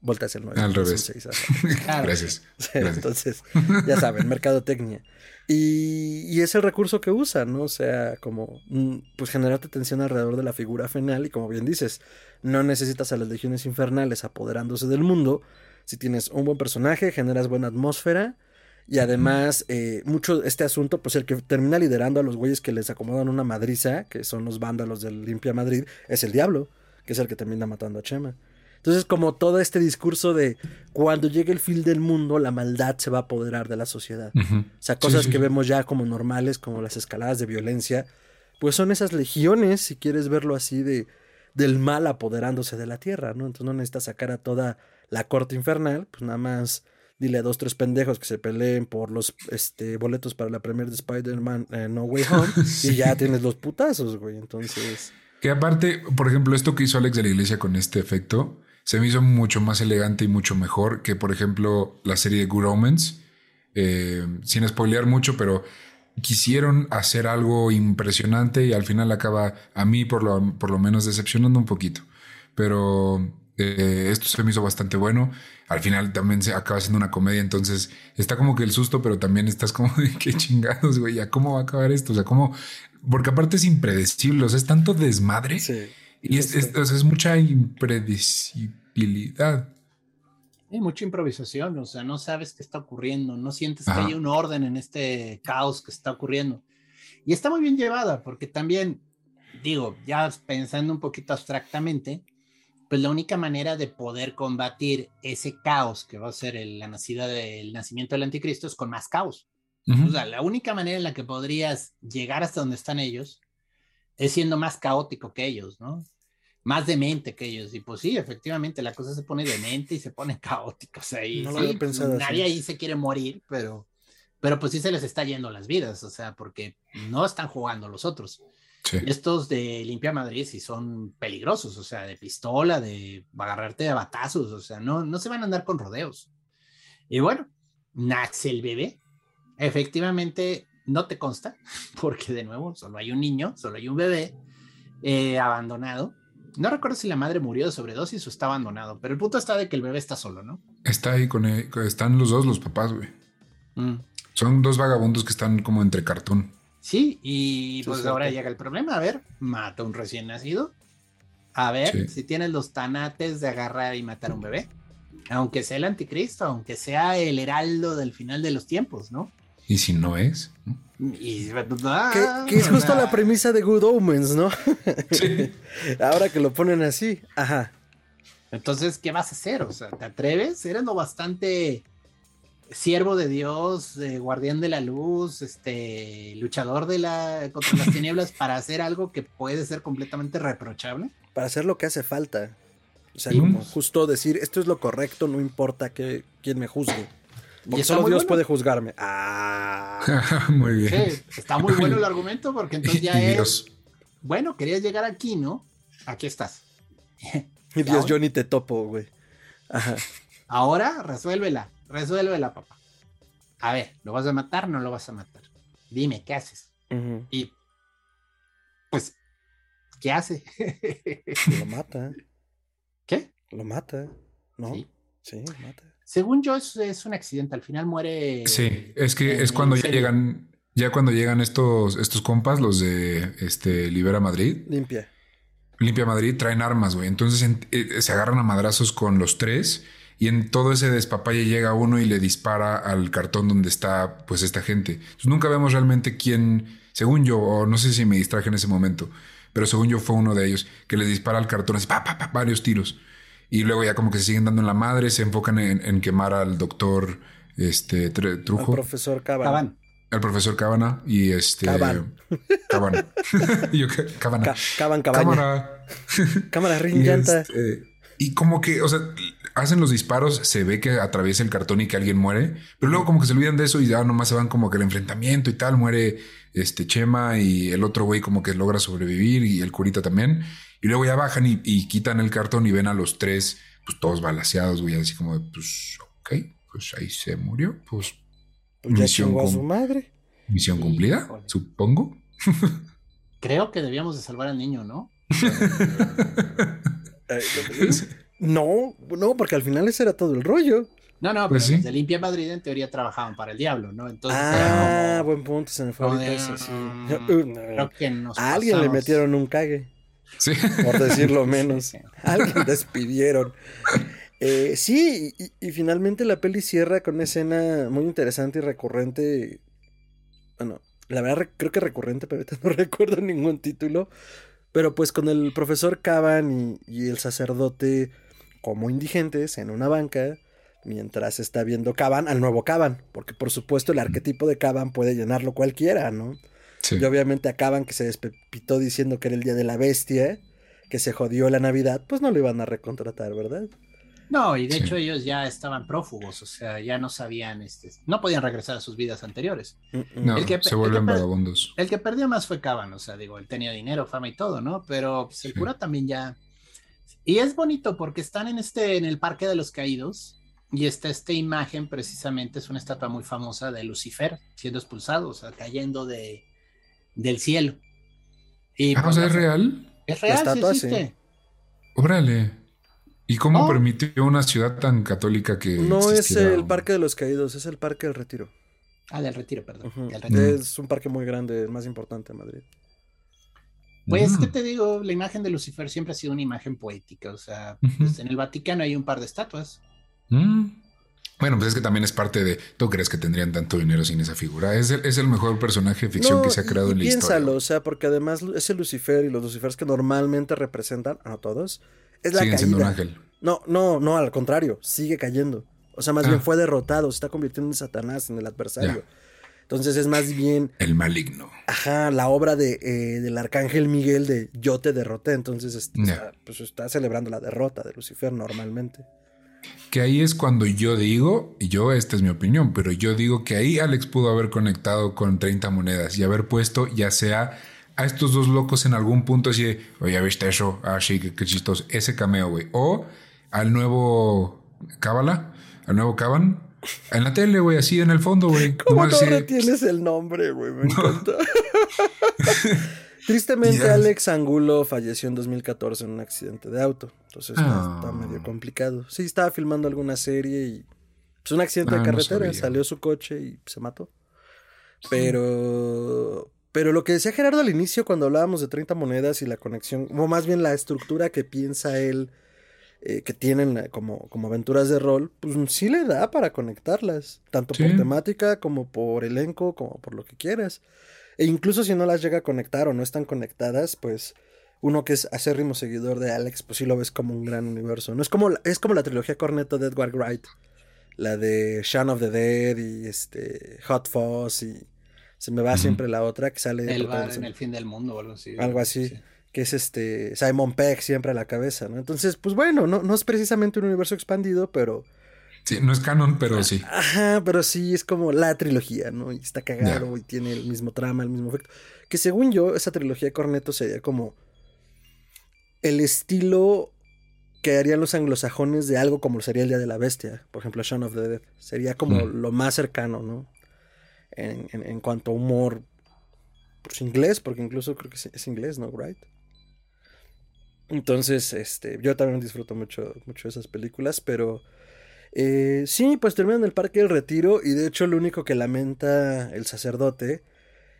volta hacia el 9. Al revés. Gracias. Entonces, ya saben, mercadotecnia. Y, y, es el recurso que usan, ¿no? O sea, como, mm, pues generarte tensión alrededor de la figura final. Y como bien dices, no necesitas a las legiones infernales apoderándose del mundo. Si tienes un buen personaje, generas buena atmósfera y además, eh, mucho este asunto, pues el que termina liderando a los güeyes que les acomodan una madriza, que son los vándalos del Limpia Madrid, es el diablo, que es el que termina matando a Chema. Entonces, como todo este discurso de cuando llegue el fin del mundo, la maldad se va a apoderar de la sociedad. O sea, cosas que vemos ya como normales, como las escaladas de violencia, pues son esas legiones, si quieres verlo así, de del mal apoderándose de la tierra, ¿no? Entonces no necesitas sacar a toda la corte infernal, pues nada más dile a dos, tres pendejos que se peleen por los este, boletos para la premier de Spider-Man eh, No Way Home y ya tienes los putazos, güey. Entonces. Que aparte, por ejemplo, esto que hizo Alex de la Iglesia con este efecto se me hizo mucho más elegante y mucho mejor que, por ejemplo, la serie de Good Omens. Eh, sin spoilear mucho, pero quisieron hacer algo impresionante y al final acaba a mí por lo, por lo menos decepcionando un poquito. Pero eh, esto se me hizo bastante bueno. Al final también se acaba siendo una comedia, entonces está como que el susto, pero también estás como de qué chingados, güey, ¿ya cómo va a acabar esto? O sea, cómo, porque aparte es impredecible, o sea, es tanto desmadre y es, es, mucha impredecibilidad. Hay mucha improvisación, o sea, no sabes qué está ocurriendo, no sientes que hay un orden en este caos que está ocurriendo. Y está muy bien llevada, porque también, digo, ya pensando un poquito abstractamente, pues la única manera de poder combatir ese caos que va a ser el, la nacida del nacimiento del anticristo es con más caos. O sea, la única manera en la que podrías llegar hasta donde están ellos es siendo más caótico que ellos, ¿no? Más demente que ellos. Y pues sí, efectivamente, la cosa se pone demente y se pone caótica. O sea, y, pues, nadie ahí se quiere morir, pero, pero pues sí se les está yendo las vidas, o sea, porque no están jugando los otros. Estos de Limpia Madrid sí son peligrosos, o sea, de pistola, de agarrarte a batazos, o sea, no, no se van a andar con rodeos. Y bueno, nace el bebé, efectivamente no te consta, porque de nuevo solo hay un niño, solo hay un bebé eh, abandonado. No recuerdo si la madre murió de sobredosis o está abandonado, pero el punto está de que el bebé está solo, ¿no? Está ahí con él, están los dos, los papás, güey. Mm. Son dos vagabundos que están como entre cartón. Sí, y pues ahora llega el problema. A ver, mata a un recién nacido. A ver Sí. si tienes los tanates de agarrar y matar a un bebé. Aunque sea el anticristo, aunque sea el heraldo del final de los tiempos, ¿no? Y si no es. ¿no? Y, Que, que es justo la premisa de Good Omens, ¿no? Sí. Ahora que lo ponen así, ajá. Entonces, ¿qué vas a hacer? O sea, ¿te atreves? Eres lo bastante siervo de Dios, eh, guardián de la luz, este, luchador de la contra las tinieblas para hacer algo que puede ser completamente reprochable. Para hacer lo que hace falta. O sea, Sí. como justo decir, esto es lo correcto, no importa que quién me juzgue. Y Porque solo Dios bueno. puede juzgarme. Ah. Muy bien. Sí, está muy bueno el argumento porque entonces ya es, Dios. bueno, querías llegar aquí, ¿no? Aquí estás. Y Dios, yo ni te topo, güey. Ajá. Ahora resuélvela, resuélvela, papá. A ver, ¿lo vas a matar o no lo vas a matar? Dime, ¿qué haces? Y pues, ¿qué hace? Lo mata. ¿Qué? Lo mata. ¿No? Sí. Sí, lo mata. Según yo, es, es un accidente. Al final muere. Sí, es que en es cuando ya llegan, ya cuando llegan estos, estos compas, los de este Libera Madrid, Limpia. Limpia Madrid, traen armas, güey. Entonces en- eh, se agarran a madrazos con los tres y en todo ese despapalle llega uno y le dispara al cartón donde está pues esta gente. Entonces, nunca vemos realmente quién, según yo, o no sé si me distraje en ese momento, pero según yo fue uno de ellos que le dispara al cartón así, pa, pa, pa, varios tiros. Y luego ya como que se siguen dando en la madre, se enfocan en, en quemar al doctor este, Tre- Al Trujo, profesor Caban. Caban. al profesor Cábana y este... Caban. Cábana. Y yo, "Ca- Cábana. Ca- Caban Cabaña. Cámara. Cámara Y, Rin Llanta. este, y como que, o sea, hacen los disparos, se ve que atraviesa el cartón y que alguien muere, pero luego como que se olvidan de eso y ya nomás se van como que el enfrentamiento y tal, muere este Chema y el otro güey como que logra sobrevivir y el curita también. Y luego ya bajan y, y quitan el cartón y ven a los tres, pues todos balaseados, güey, así como de, pues, ok, pues ahí se murió, pues Pues ya misión chingó a su madre. misión cumplida, supongo. Creo que debíamos de salvar al niño, ¿no? No, no, porque al final ese era todo el rollo. No, no, Pues pero sí. los de Limpia Madrid en teoría trabajaban para el diablo, ¿no? Entonces Ah, como- buen punto, se me fue ahorita de, eso, sí. mm, Uh, creo que nos A alguien le metieron un cague, Sí. por decirlo menos. Sí, alguien despidieron. Eh, sí, y, y finalmente la peli cierra con una escena muy interesante y recurrente. Bueno, la verdad re- creo que recurrente, pero ahorita no recuerdo ningún título. Pero pues con el profesor Caban y, y el sacerdote como indigentes en una banca, mientras está viendo Caban al nuevo Caban, porque por supuesto el arquetipo de Caban puede llenarlo cualquiera, ¿no? Sí. Y obviamente acaban que se despepitó diciendo que era el día de la bestia, que se jodió la Navidad, pues no lo iban a recontratar, ¿verdad? No, y de Sí. hecho ellos ya estaban prófugos, o sea, ya no sabían, este, no podían regresar a sus vidas anteriores. No, El que- se vuelven vagabundos. El que perdió más fue Caban, o sea, digo, él tenía dinero, fama y todo, ¿no? Pero pues, el Sí. cura también ya. Y es bonito porque están en este, en el Parque de los Caídos, y está esta imagen, precisamente, es una estatua muy famosa de Lucifer siendo expulsado, o sea, cayendo de, del cielo. Y, Ah, o pues, sea, ¿es real? Es real, sí estatua, sí. existe. Órale. ¿Y cómo Oh. permitió una ciudad tan católica que No es el Parque de los Caídos, es el Parque del Retiro. Ah, del retiro, perdón. Del retiro. Es un parque muy grande, el más importante de Madrid. Pues, Mm. ¿qué te digo? La imagen de Lucifer siempre ha sido una imagen poética. O sea, pues, en el Vaticano hay un par de estatuas. Mm. Bueno, pues es que también es parte de. ¿Tú crees que tendrían tanto dinero sin esa figura? Es el, es el mejor personaje de ficción No, que se ha creado y en la piénsalo, historia. o sea, porque además ese Lucifer y los Lucifers que normalmente representan, a no todos, es la Siguen siendo un caída. ángel. No, no, no, al contrario, sigue cayendo. O sea, más Ah. bien fue derrotado, se está convirtiendo en Satanás, en el adversario. Ya. Entonces es más bien, El maligno. ajá, la obra de, eh, del arcángel Miguel de yo te derroté. Entonces este, pues, está celebrando la derrota de Lucifer normalmente. Que ahí es cuando yo digo, y yo, esta es mi opinión, pero yo digo que ahí Alex pudo haber conectado con 30 monedas y haber puesto ya sea a estos dos locos en algún punto así de, oye, ¿ya viste eso? Ah, sí, qué, qué chistoso. Ese cameo, güey. O al nuevo Cábala, al nuevo Caban, En la tele, güey, así en el fondo, güey. ¿Cómo no retienes el nombre, güey? Me encanta. Tristemente, Alex Angulo falleció en 2014 en un accidente de auto. Entonces está, ah. medio complicado. Sí, estaba filmando alguna serie y. Pues un accidente de ah, carretera. salió su coche y se mató. Pero. Pero lo que decía Gerardo al inicio, cuando hablábamos de 30 monedas y la conexión, o más bien la estructura que piensa él eh, que tienen como, como aventuras de rol, pues sí le da para conectarlas, tanto por temática como por elenco, como por lo que quieras. E incluso si no las llega a conectar o no están conectadas, pues uno que es acérrimo seguidor de Alex, pues sí lo ves como un gran universo. No es como, es como la trilogía corneto de Edward Wright, la de Shaun of the Dead y este Hot Fuzz y se me va siempre la otra que sale el bar en el fin del mundo o algo así. Algo así. Que es este Simon Peck siempre a la cabeza, ¿no? Entonces, pues bueno, no, no es precisamente un universo expandido, pero Sí, no es canon, pero sí. Ajá, pero sí es como la trilogía, ¿no? Y está cagado y tiene el mismo trama, el mismo efecto. Que según yo, esa trilogía de Corneto sería como el estilo que harían los anglosajones de algo como sería el Día de la Bestia, por ejemplo, Shaun of the Dead. Sería como mm. lo más cercano, ¿no? En, cuanto a humor, pues inglés, porque incluso creo que es, inglés, ¿no? Right. Entonces, este, yo también disfruto mucho, mucho de esas películas, pero eh, sí, pues terminan el Parque del Retiro y de hecho lo único que lamenta el sacerdote,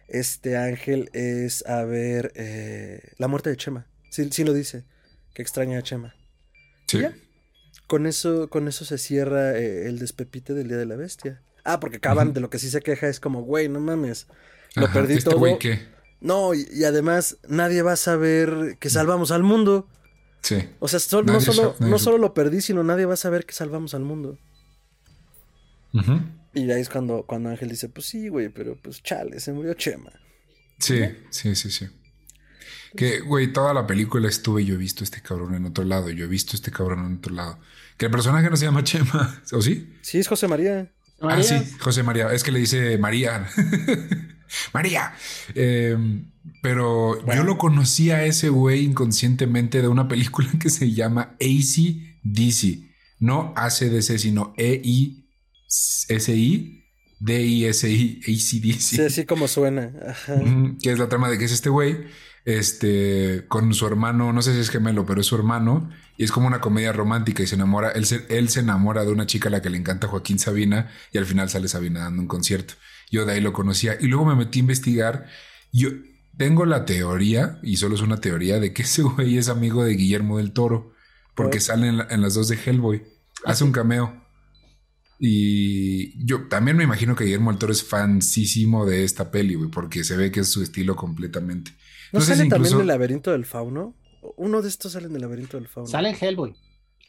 este ángel, es haber eh, la muerte de Chema. Sí, sí lo dice, que extraña a Chema. Sí. Con eso, con eso se cierra eh, el despepite del Día de la Bestia. Ah, porque acaban de lo que sí se queja es como, güey, no mames, lo perdí ¿este todo. No, y, además nadie va a saber que salvamos al mundo. Sí. O sea, no, solo, no solo lo perdí, sino nadie va a saber que salvamos al mundo. Y ahí es cuando, cuando Ángel dice, pues sí, güey, pero pues chale, se murió Chema. Sí, sí, sí, sí. Que, güey, toda la película estuve, yo he visto este cabrón en otro lado, yo he visto este cabrón en otro lado. Que el personaje no se llama Chema, ¿o sí? Sí, es José María. Ah, sí, José María. Es que le dice María. María. Eh, pero yo lo conocí a ese güey inconscientemente de una película que se llama AC/DC. No ACDC, sino E-I-S-I. D-I-S-I, ACDC. Sí, así como suena. Que es la trama de que es este güey, este, con su hermano, no sé si es gemelo, pero es su hermano, y es como una comedia romántica y se enamora, él se, él se enamora de una chica a la que le encanta Joaquín Sabina, y al final sale Sabina dando un concierto. Yo de ahí lo conocía, y luego me metí a investigar. Yo, tengo la teoría, y solo es una teoría, de que ese güey es amigo de Guillermo del Toro, porque sale en, las dos de Hellboy. Hace un cameo. Y yo también me imagino que Guillermo del Toro es fansísimo de esta peli, güey, porque se ve que es su estilo completamente. ¿No, sale también el laberinto del fauno? Uno de estos sale en el laberinto del fauno. Sale en Hellboy.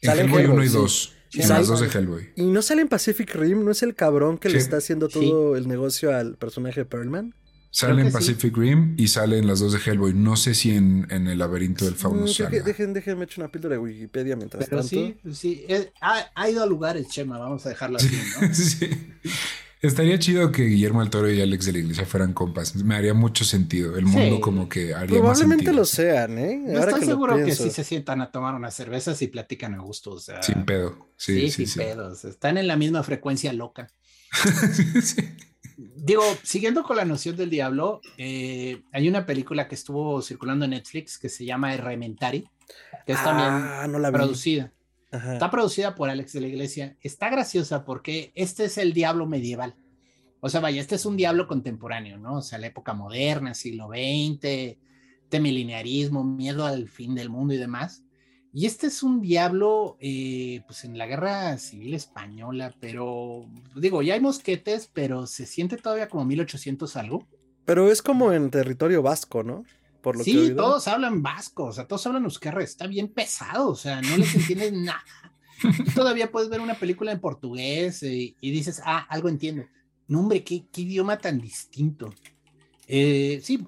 En Hellboy 1 y 2. en las dos de Hellboy. ¿Y no sale en Pacific Rim? ¿No es el cabrón que le está haciendo todo el negocio al personaje de Perlman? Sale en Pacific Rim y sale en las dos de Hellboy. No sé si en, el laberinto del fauno sale. Dejen, déjenme echar una píldora de Wikipedia mientras Pero tanto. Sí, sí. ha, ido a lugares, Chema. Vamos a dejarlo así, ¿no? sí. Estaría chido que Guillermo del Toro y Alex de la Iglesia fueran compas. Me haría mucho sentido. El mundo como que haría Probablemente más lo sean, ¿eh? estoy seguro que sí se sientan a tomar unas cervezas y platican a gusto. O sea, sin pedo. Sí, sí, sin pedos. Están en la misma frecuencia loca. sí digo, siguiendo con la noción del diablo, eh, hay una película que estuvo circulando en Netflix que se llama Elementary, que es también ah, no la producida. Está producida por Alex de la Iglesia. Está graciosa porque este es el diablo medieval. O sea, vaya, este es un diablo contemporáneo, ¿no? O sea, la época moderna, siglo XX, temilinearismo, miedo al fin del mundo y demás. Y este es un diablo, eh, pues en la guerra civil española, pero digo, ya hay mosquetes, pero se siente todavía como 1800 algo. Pero es como en territorio vasco, ¿no? Por lo sí, todos hablan vasco, o sea, todos hablan euskera, está bien pesado, o sea, no les entiendes nada. todavía puedes ver una película en portugués eh, y dices, ah, algo entiendo. No, hombre, qué, qué idioma tan distinto. Eh, sí,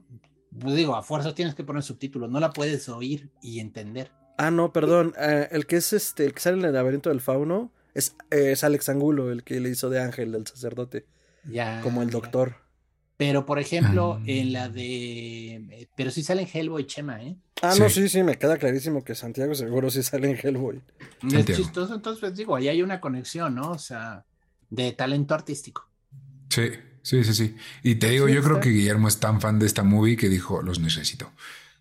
pues digo, a fuerza tienes que poner subtítulos, no la puedes oír y entender. Ah, no, perdón. Eh, el que es este, el que sale en el laberinto del fauno es, es Alex Angulo, el que le hizo de ángel del sacerdote. Ya. Como el doctor. Pero, por ejemplo, en la de. Eh, pero sí sale en Hellboy Chema, ¿eh? Ah, no, sí, sí, me queda clarísimo que Santiago seguro sí sale en Hellboy. Es chistoso, entonces, pues, digo, ahí hay una conexión, ¿no? O sea, de talento artístico. Sí, sí, sí, sí. Y te digo, yo creo que Guillermo es tan fan de esta movie que dijo, los necesito.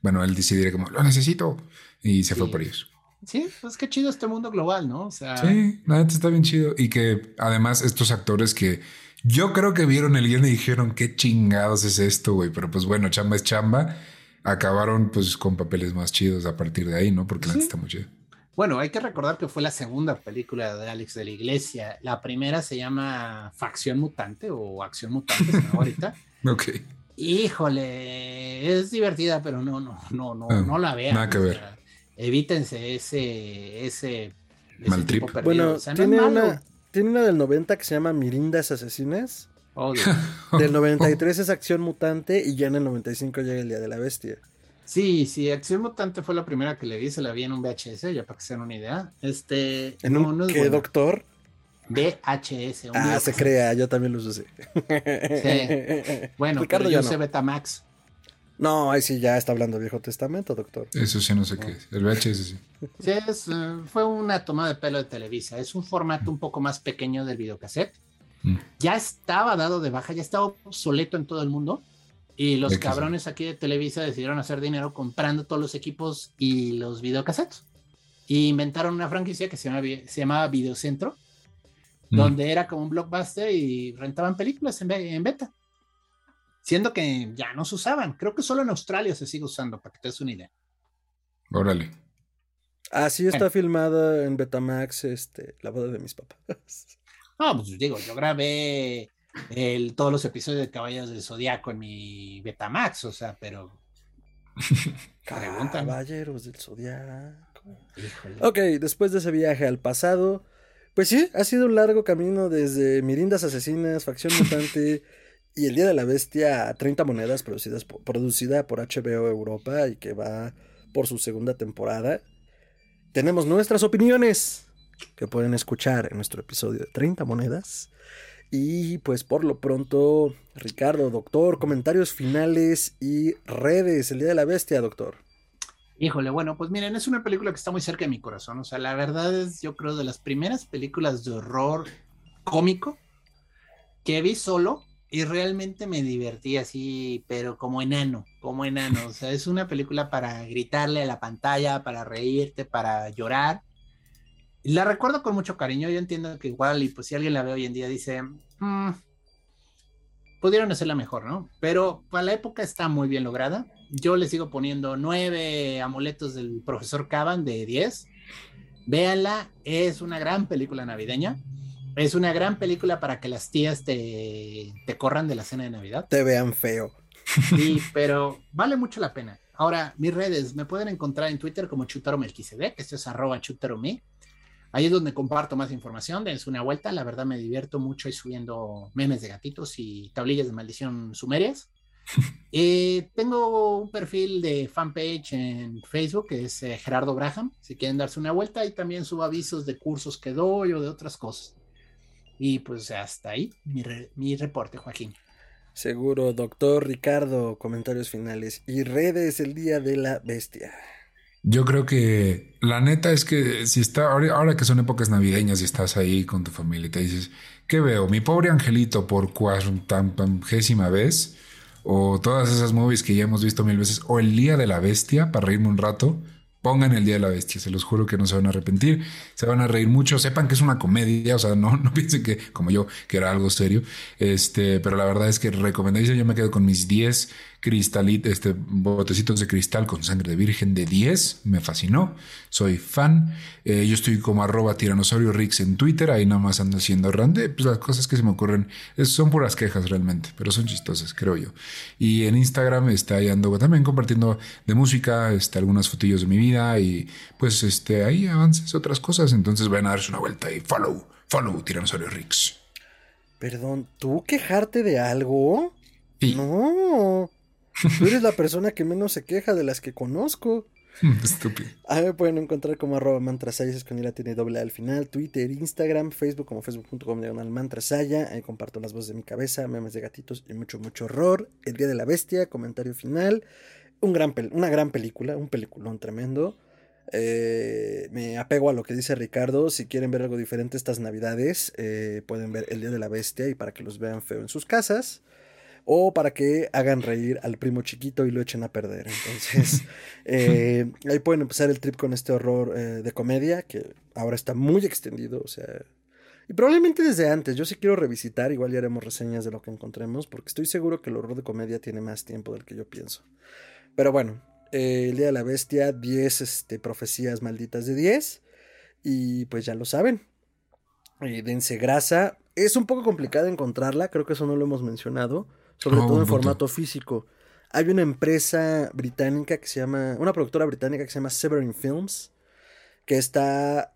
Bueno, él decidiría como, lo necesito. Y se fue por ellos. Sí, pues qué chido este mundo global, ¿no? O sea... Sí, la neta está bien chido. Y que además estos actores que yo creo que vieron el guion y dijeron, qué chingados es esto, güey. Pero pues bueno, chamba es chamba. Acabaron pues con papeles más chidos a partir de ahí, ¿no? Porque la neta está muy chido. Bueno, hay que recordar que fue la segunda película de Alex de la Iglesia. La primera se llama Facción Mutante o Acción Mutante, ahorita. ok. Híjole, es divertida, pero no, no, no, no, ah, no la vean. Nada que ver. evítense ese, ese, mal trip. Bueno, tiene, una, tiene una del 90 que se llama Mirindas Asesinas. Oh, del 93 es Acción Mutante y ya en el 95 llega el Día de la Bestia. Sí, sí, Acción Mutante fue la primera que le vi, se la vi en un VHS, ya para que se den una idea. Este, ¿En un qué, doctor? VHS. ah, se crea, yo también lo usé. Sí. Bueno, Ricardo yo sé Betamax. No, ahí sí ya está hablando Viejo Testamento, doctor. Eso sí, no sé qué es. El VHS sí. Sí, es, eh, fue una toma de pelo de Televisa. Es un formato un poco más pequeño del videocassette. Mm. Ya estaba dado de baja, ya estaba obsoleto en todo el mundo. Y los cabrones aquí de Televisa decidieron hacer dinero comprando todos los equipos y los videocassettes. Y inventaron una franquicia que se, se llamaba Videocentro, mm. donde era como un blockbuster y rentaban películas en, en, beta. Siendo que ya no se usaban. Creo que solo en Australia se sigue usando, para que te des una idea. Órale. Así está filmada en Betamax este, la boda de mis papás. No, pues digo, yo grabé el, todos los episodios de Caballeros del Zodiaco en mi Betamax, o sea, pero. Caballeros del Zodiaco. Ok, después de ese viaje al pasado, pues sí, ha sido un largo camino desde Mirindas Asesinas, Facción Mutante y El Día de la Bestia a 30 monedas producidas producida por HBO Europa y que va por su segunda temporada. Tenemos nuestras opiniones que pueden escuchar en nuestro episodio de 30 monedas. Y pues por lo pronto, Ricardo, doctor, comentarios finales y redes, el Día de la Bestia, doctor. Híjole, bueno, pues miren, es una película que está muy cerca de mi corazón. O sea, la verdad es, yo creo, de las primeras películas de horror cómico que vi solo y realmente me divertí así, pero como enano, como enano. O sea, es una película para gritarle a la pantalla, para reírte, para llorar la recuerdo con mucho cariño. Yo entiendo que igual, y pues si alguien la ve hoy en día, dice, mm, pudieron hacerla mejor, ¿no? Pero para la época está muy bien lograda. Yo le sigo poniendo nueve amuletos del profesor Caban de diez. Véanla, es una gran película navideña. Es una gran película para que las tías te, te corran de la cena de Navidad. Te vean feo. Sí, pero vale mucho la pena. Ahora, mis redes me pueden encontrar en Twitter como Chutaro Melquisede, que esto es arroba chutarome. Ahí es donde comparto más información, dense una vuelta, la verdad me divierto mucho y subiendo memes de gatitos y tablillas de maldición sumerias. Eh, tengo un perfil de fanpage en Facebook que es eh, Gerardo Graham, si quieren darse una vuelta y también subo avisos de cursos que doy o de otras cosas. Y pues hasta ahí mi, mi reporte, Joaquín. Seguro, doctor Ricardo, comentarios finales y redes el día de la bestia. Yo creo que la neta es que si está, ahora que son épocas navideñas y estás ahí con tu familia y te dices, ¿qué veo? Mi pobre angelito por cuarentagésima vez, o todas esas movies que ya hemos visto mil veces, o el día de la bestia para reírme un rato, Pongan el Día de la Bestia, se los juro que no se van a arrepentir, se van a reír mucho, sepan que es una comedia, o sea, no, no piensen que, como yo, que era algo serio, este, pero la verdad es que recomendadísimo, yo me quedo con mis 10 cristalitos, este, botecitos de cristal con sangre de virgen de 10, me fascinó, soy fan, eh, yo estoy como arroba tiranosaurio Rix en Twitter, ahí nada más ando haciendo rande, pues las cosas que se me ocurren son puras quejas realmente, pero son chistosas, creo yo. Y en Instagram está ahí ando también compartiendo de música, este, algunas fotillos de mi vida, y pues este, ahí avances otras cosas. Entonces vayan a darse una vuelta y follow, follow Tiranosaurio Rix. Perdón, ¿tú quejarte de algo? No. Tú eres la persona que menos se queja de las que conozco. Estúpido. Ahí me pueden encontrar como arroba mantrasaya, con la tiene doble al final, Twitter, Instagram, Facebook como facebook.com diagonal mantrasaya. Ahí comparto las voces de mi cabeza, memes de gatitos y mucho, mucho horror. El Día de la Bestia, comentario final un gran una gran película, un peliculón tremendo. Eh, me apego a lo que dice Ricardo. Si quieren ver algo diferente estas navidades, eh, pueden ver El Día de la Bestia y para que los vean feo en sus casas. O para que hagan reír al primo chiquito y lo echen a perder. Entonces, eh, ahí pueden empezar el trip con este horror de comedia que ahora está muy extendido. O sea, y probablemente desde antes. Yo sí quiero revisitar. Igual ya haremos reseñas de lo que encontremos. Porque estoy seguro que el horror de comedia tiene más tiempo del que yo pienso. Pero bueno, eh, el Día de la Bestia, 10 este, profecías malditas de 10. Y pues ya lo saben. Eh, dense grasa. Es un poco complicado encontrarla, creo que eso no lo hemos mencionado. Sobre todo en formato físico. Hay una empresa británica que se llama. Una productora británica que se llama Severin Films. Que está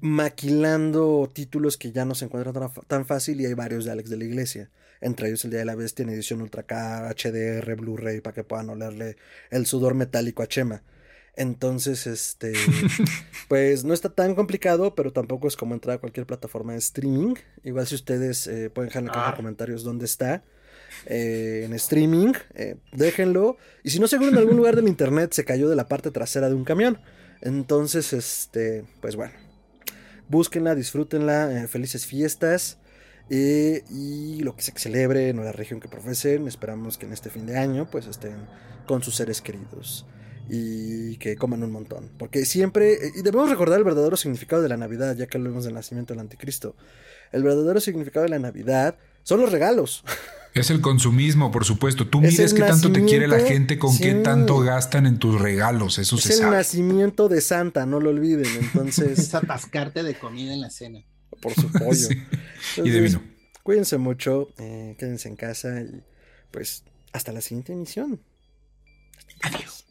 maquilando títulos que ya no se encuentran tan, fácil y hay varios de Alex de la Iglesia. Entre ellos el Día de la Bestia en edición Ultra K, HDR, Blu-ray, para que puedan olerle el sudor metálico a Chema. Entonces, este, pues no está tan complicado, pero tampoco es como entrar a cualquier plataforma de streaming. Igual si ustedes eh, pueden dejar en la caja de ah. comentarios dónde está. Eh, en streaming, eh, déjenlo. Y si no, seguro en algún lugar del internet se cayó de la parte trasera de un camión. Entonces, este, pues bueno, Búsquenla, disfrútenla, eh, felices fiestas. Y lo que se celebre en la región que profesen, esperamos que en este fin de año pues estén con sus seres queridos y que coman un montón. Porque siempre, y debemos recordar el verdadero significado de la Navidad, ya que hablamos del nacimiento del anticristo. El verdadero significado de la Navidad son los regalos. Es el consumismo, por supuesto. Tú mides qué tanto te quiere la gente, con qué tanto gastan en tus regalos. Eso es se sabe. Es el nacimiento de Santa, no lo olviden. Entonces. es atascarte de comida en la cena. Por su pollo. y de vino. Cuídense mucho, eh, quédense en casa y pues hasta la siguiente emisión. Adiós.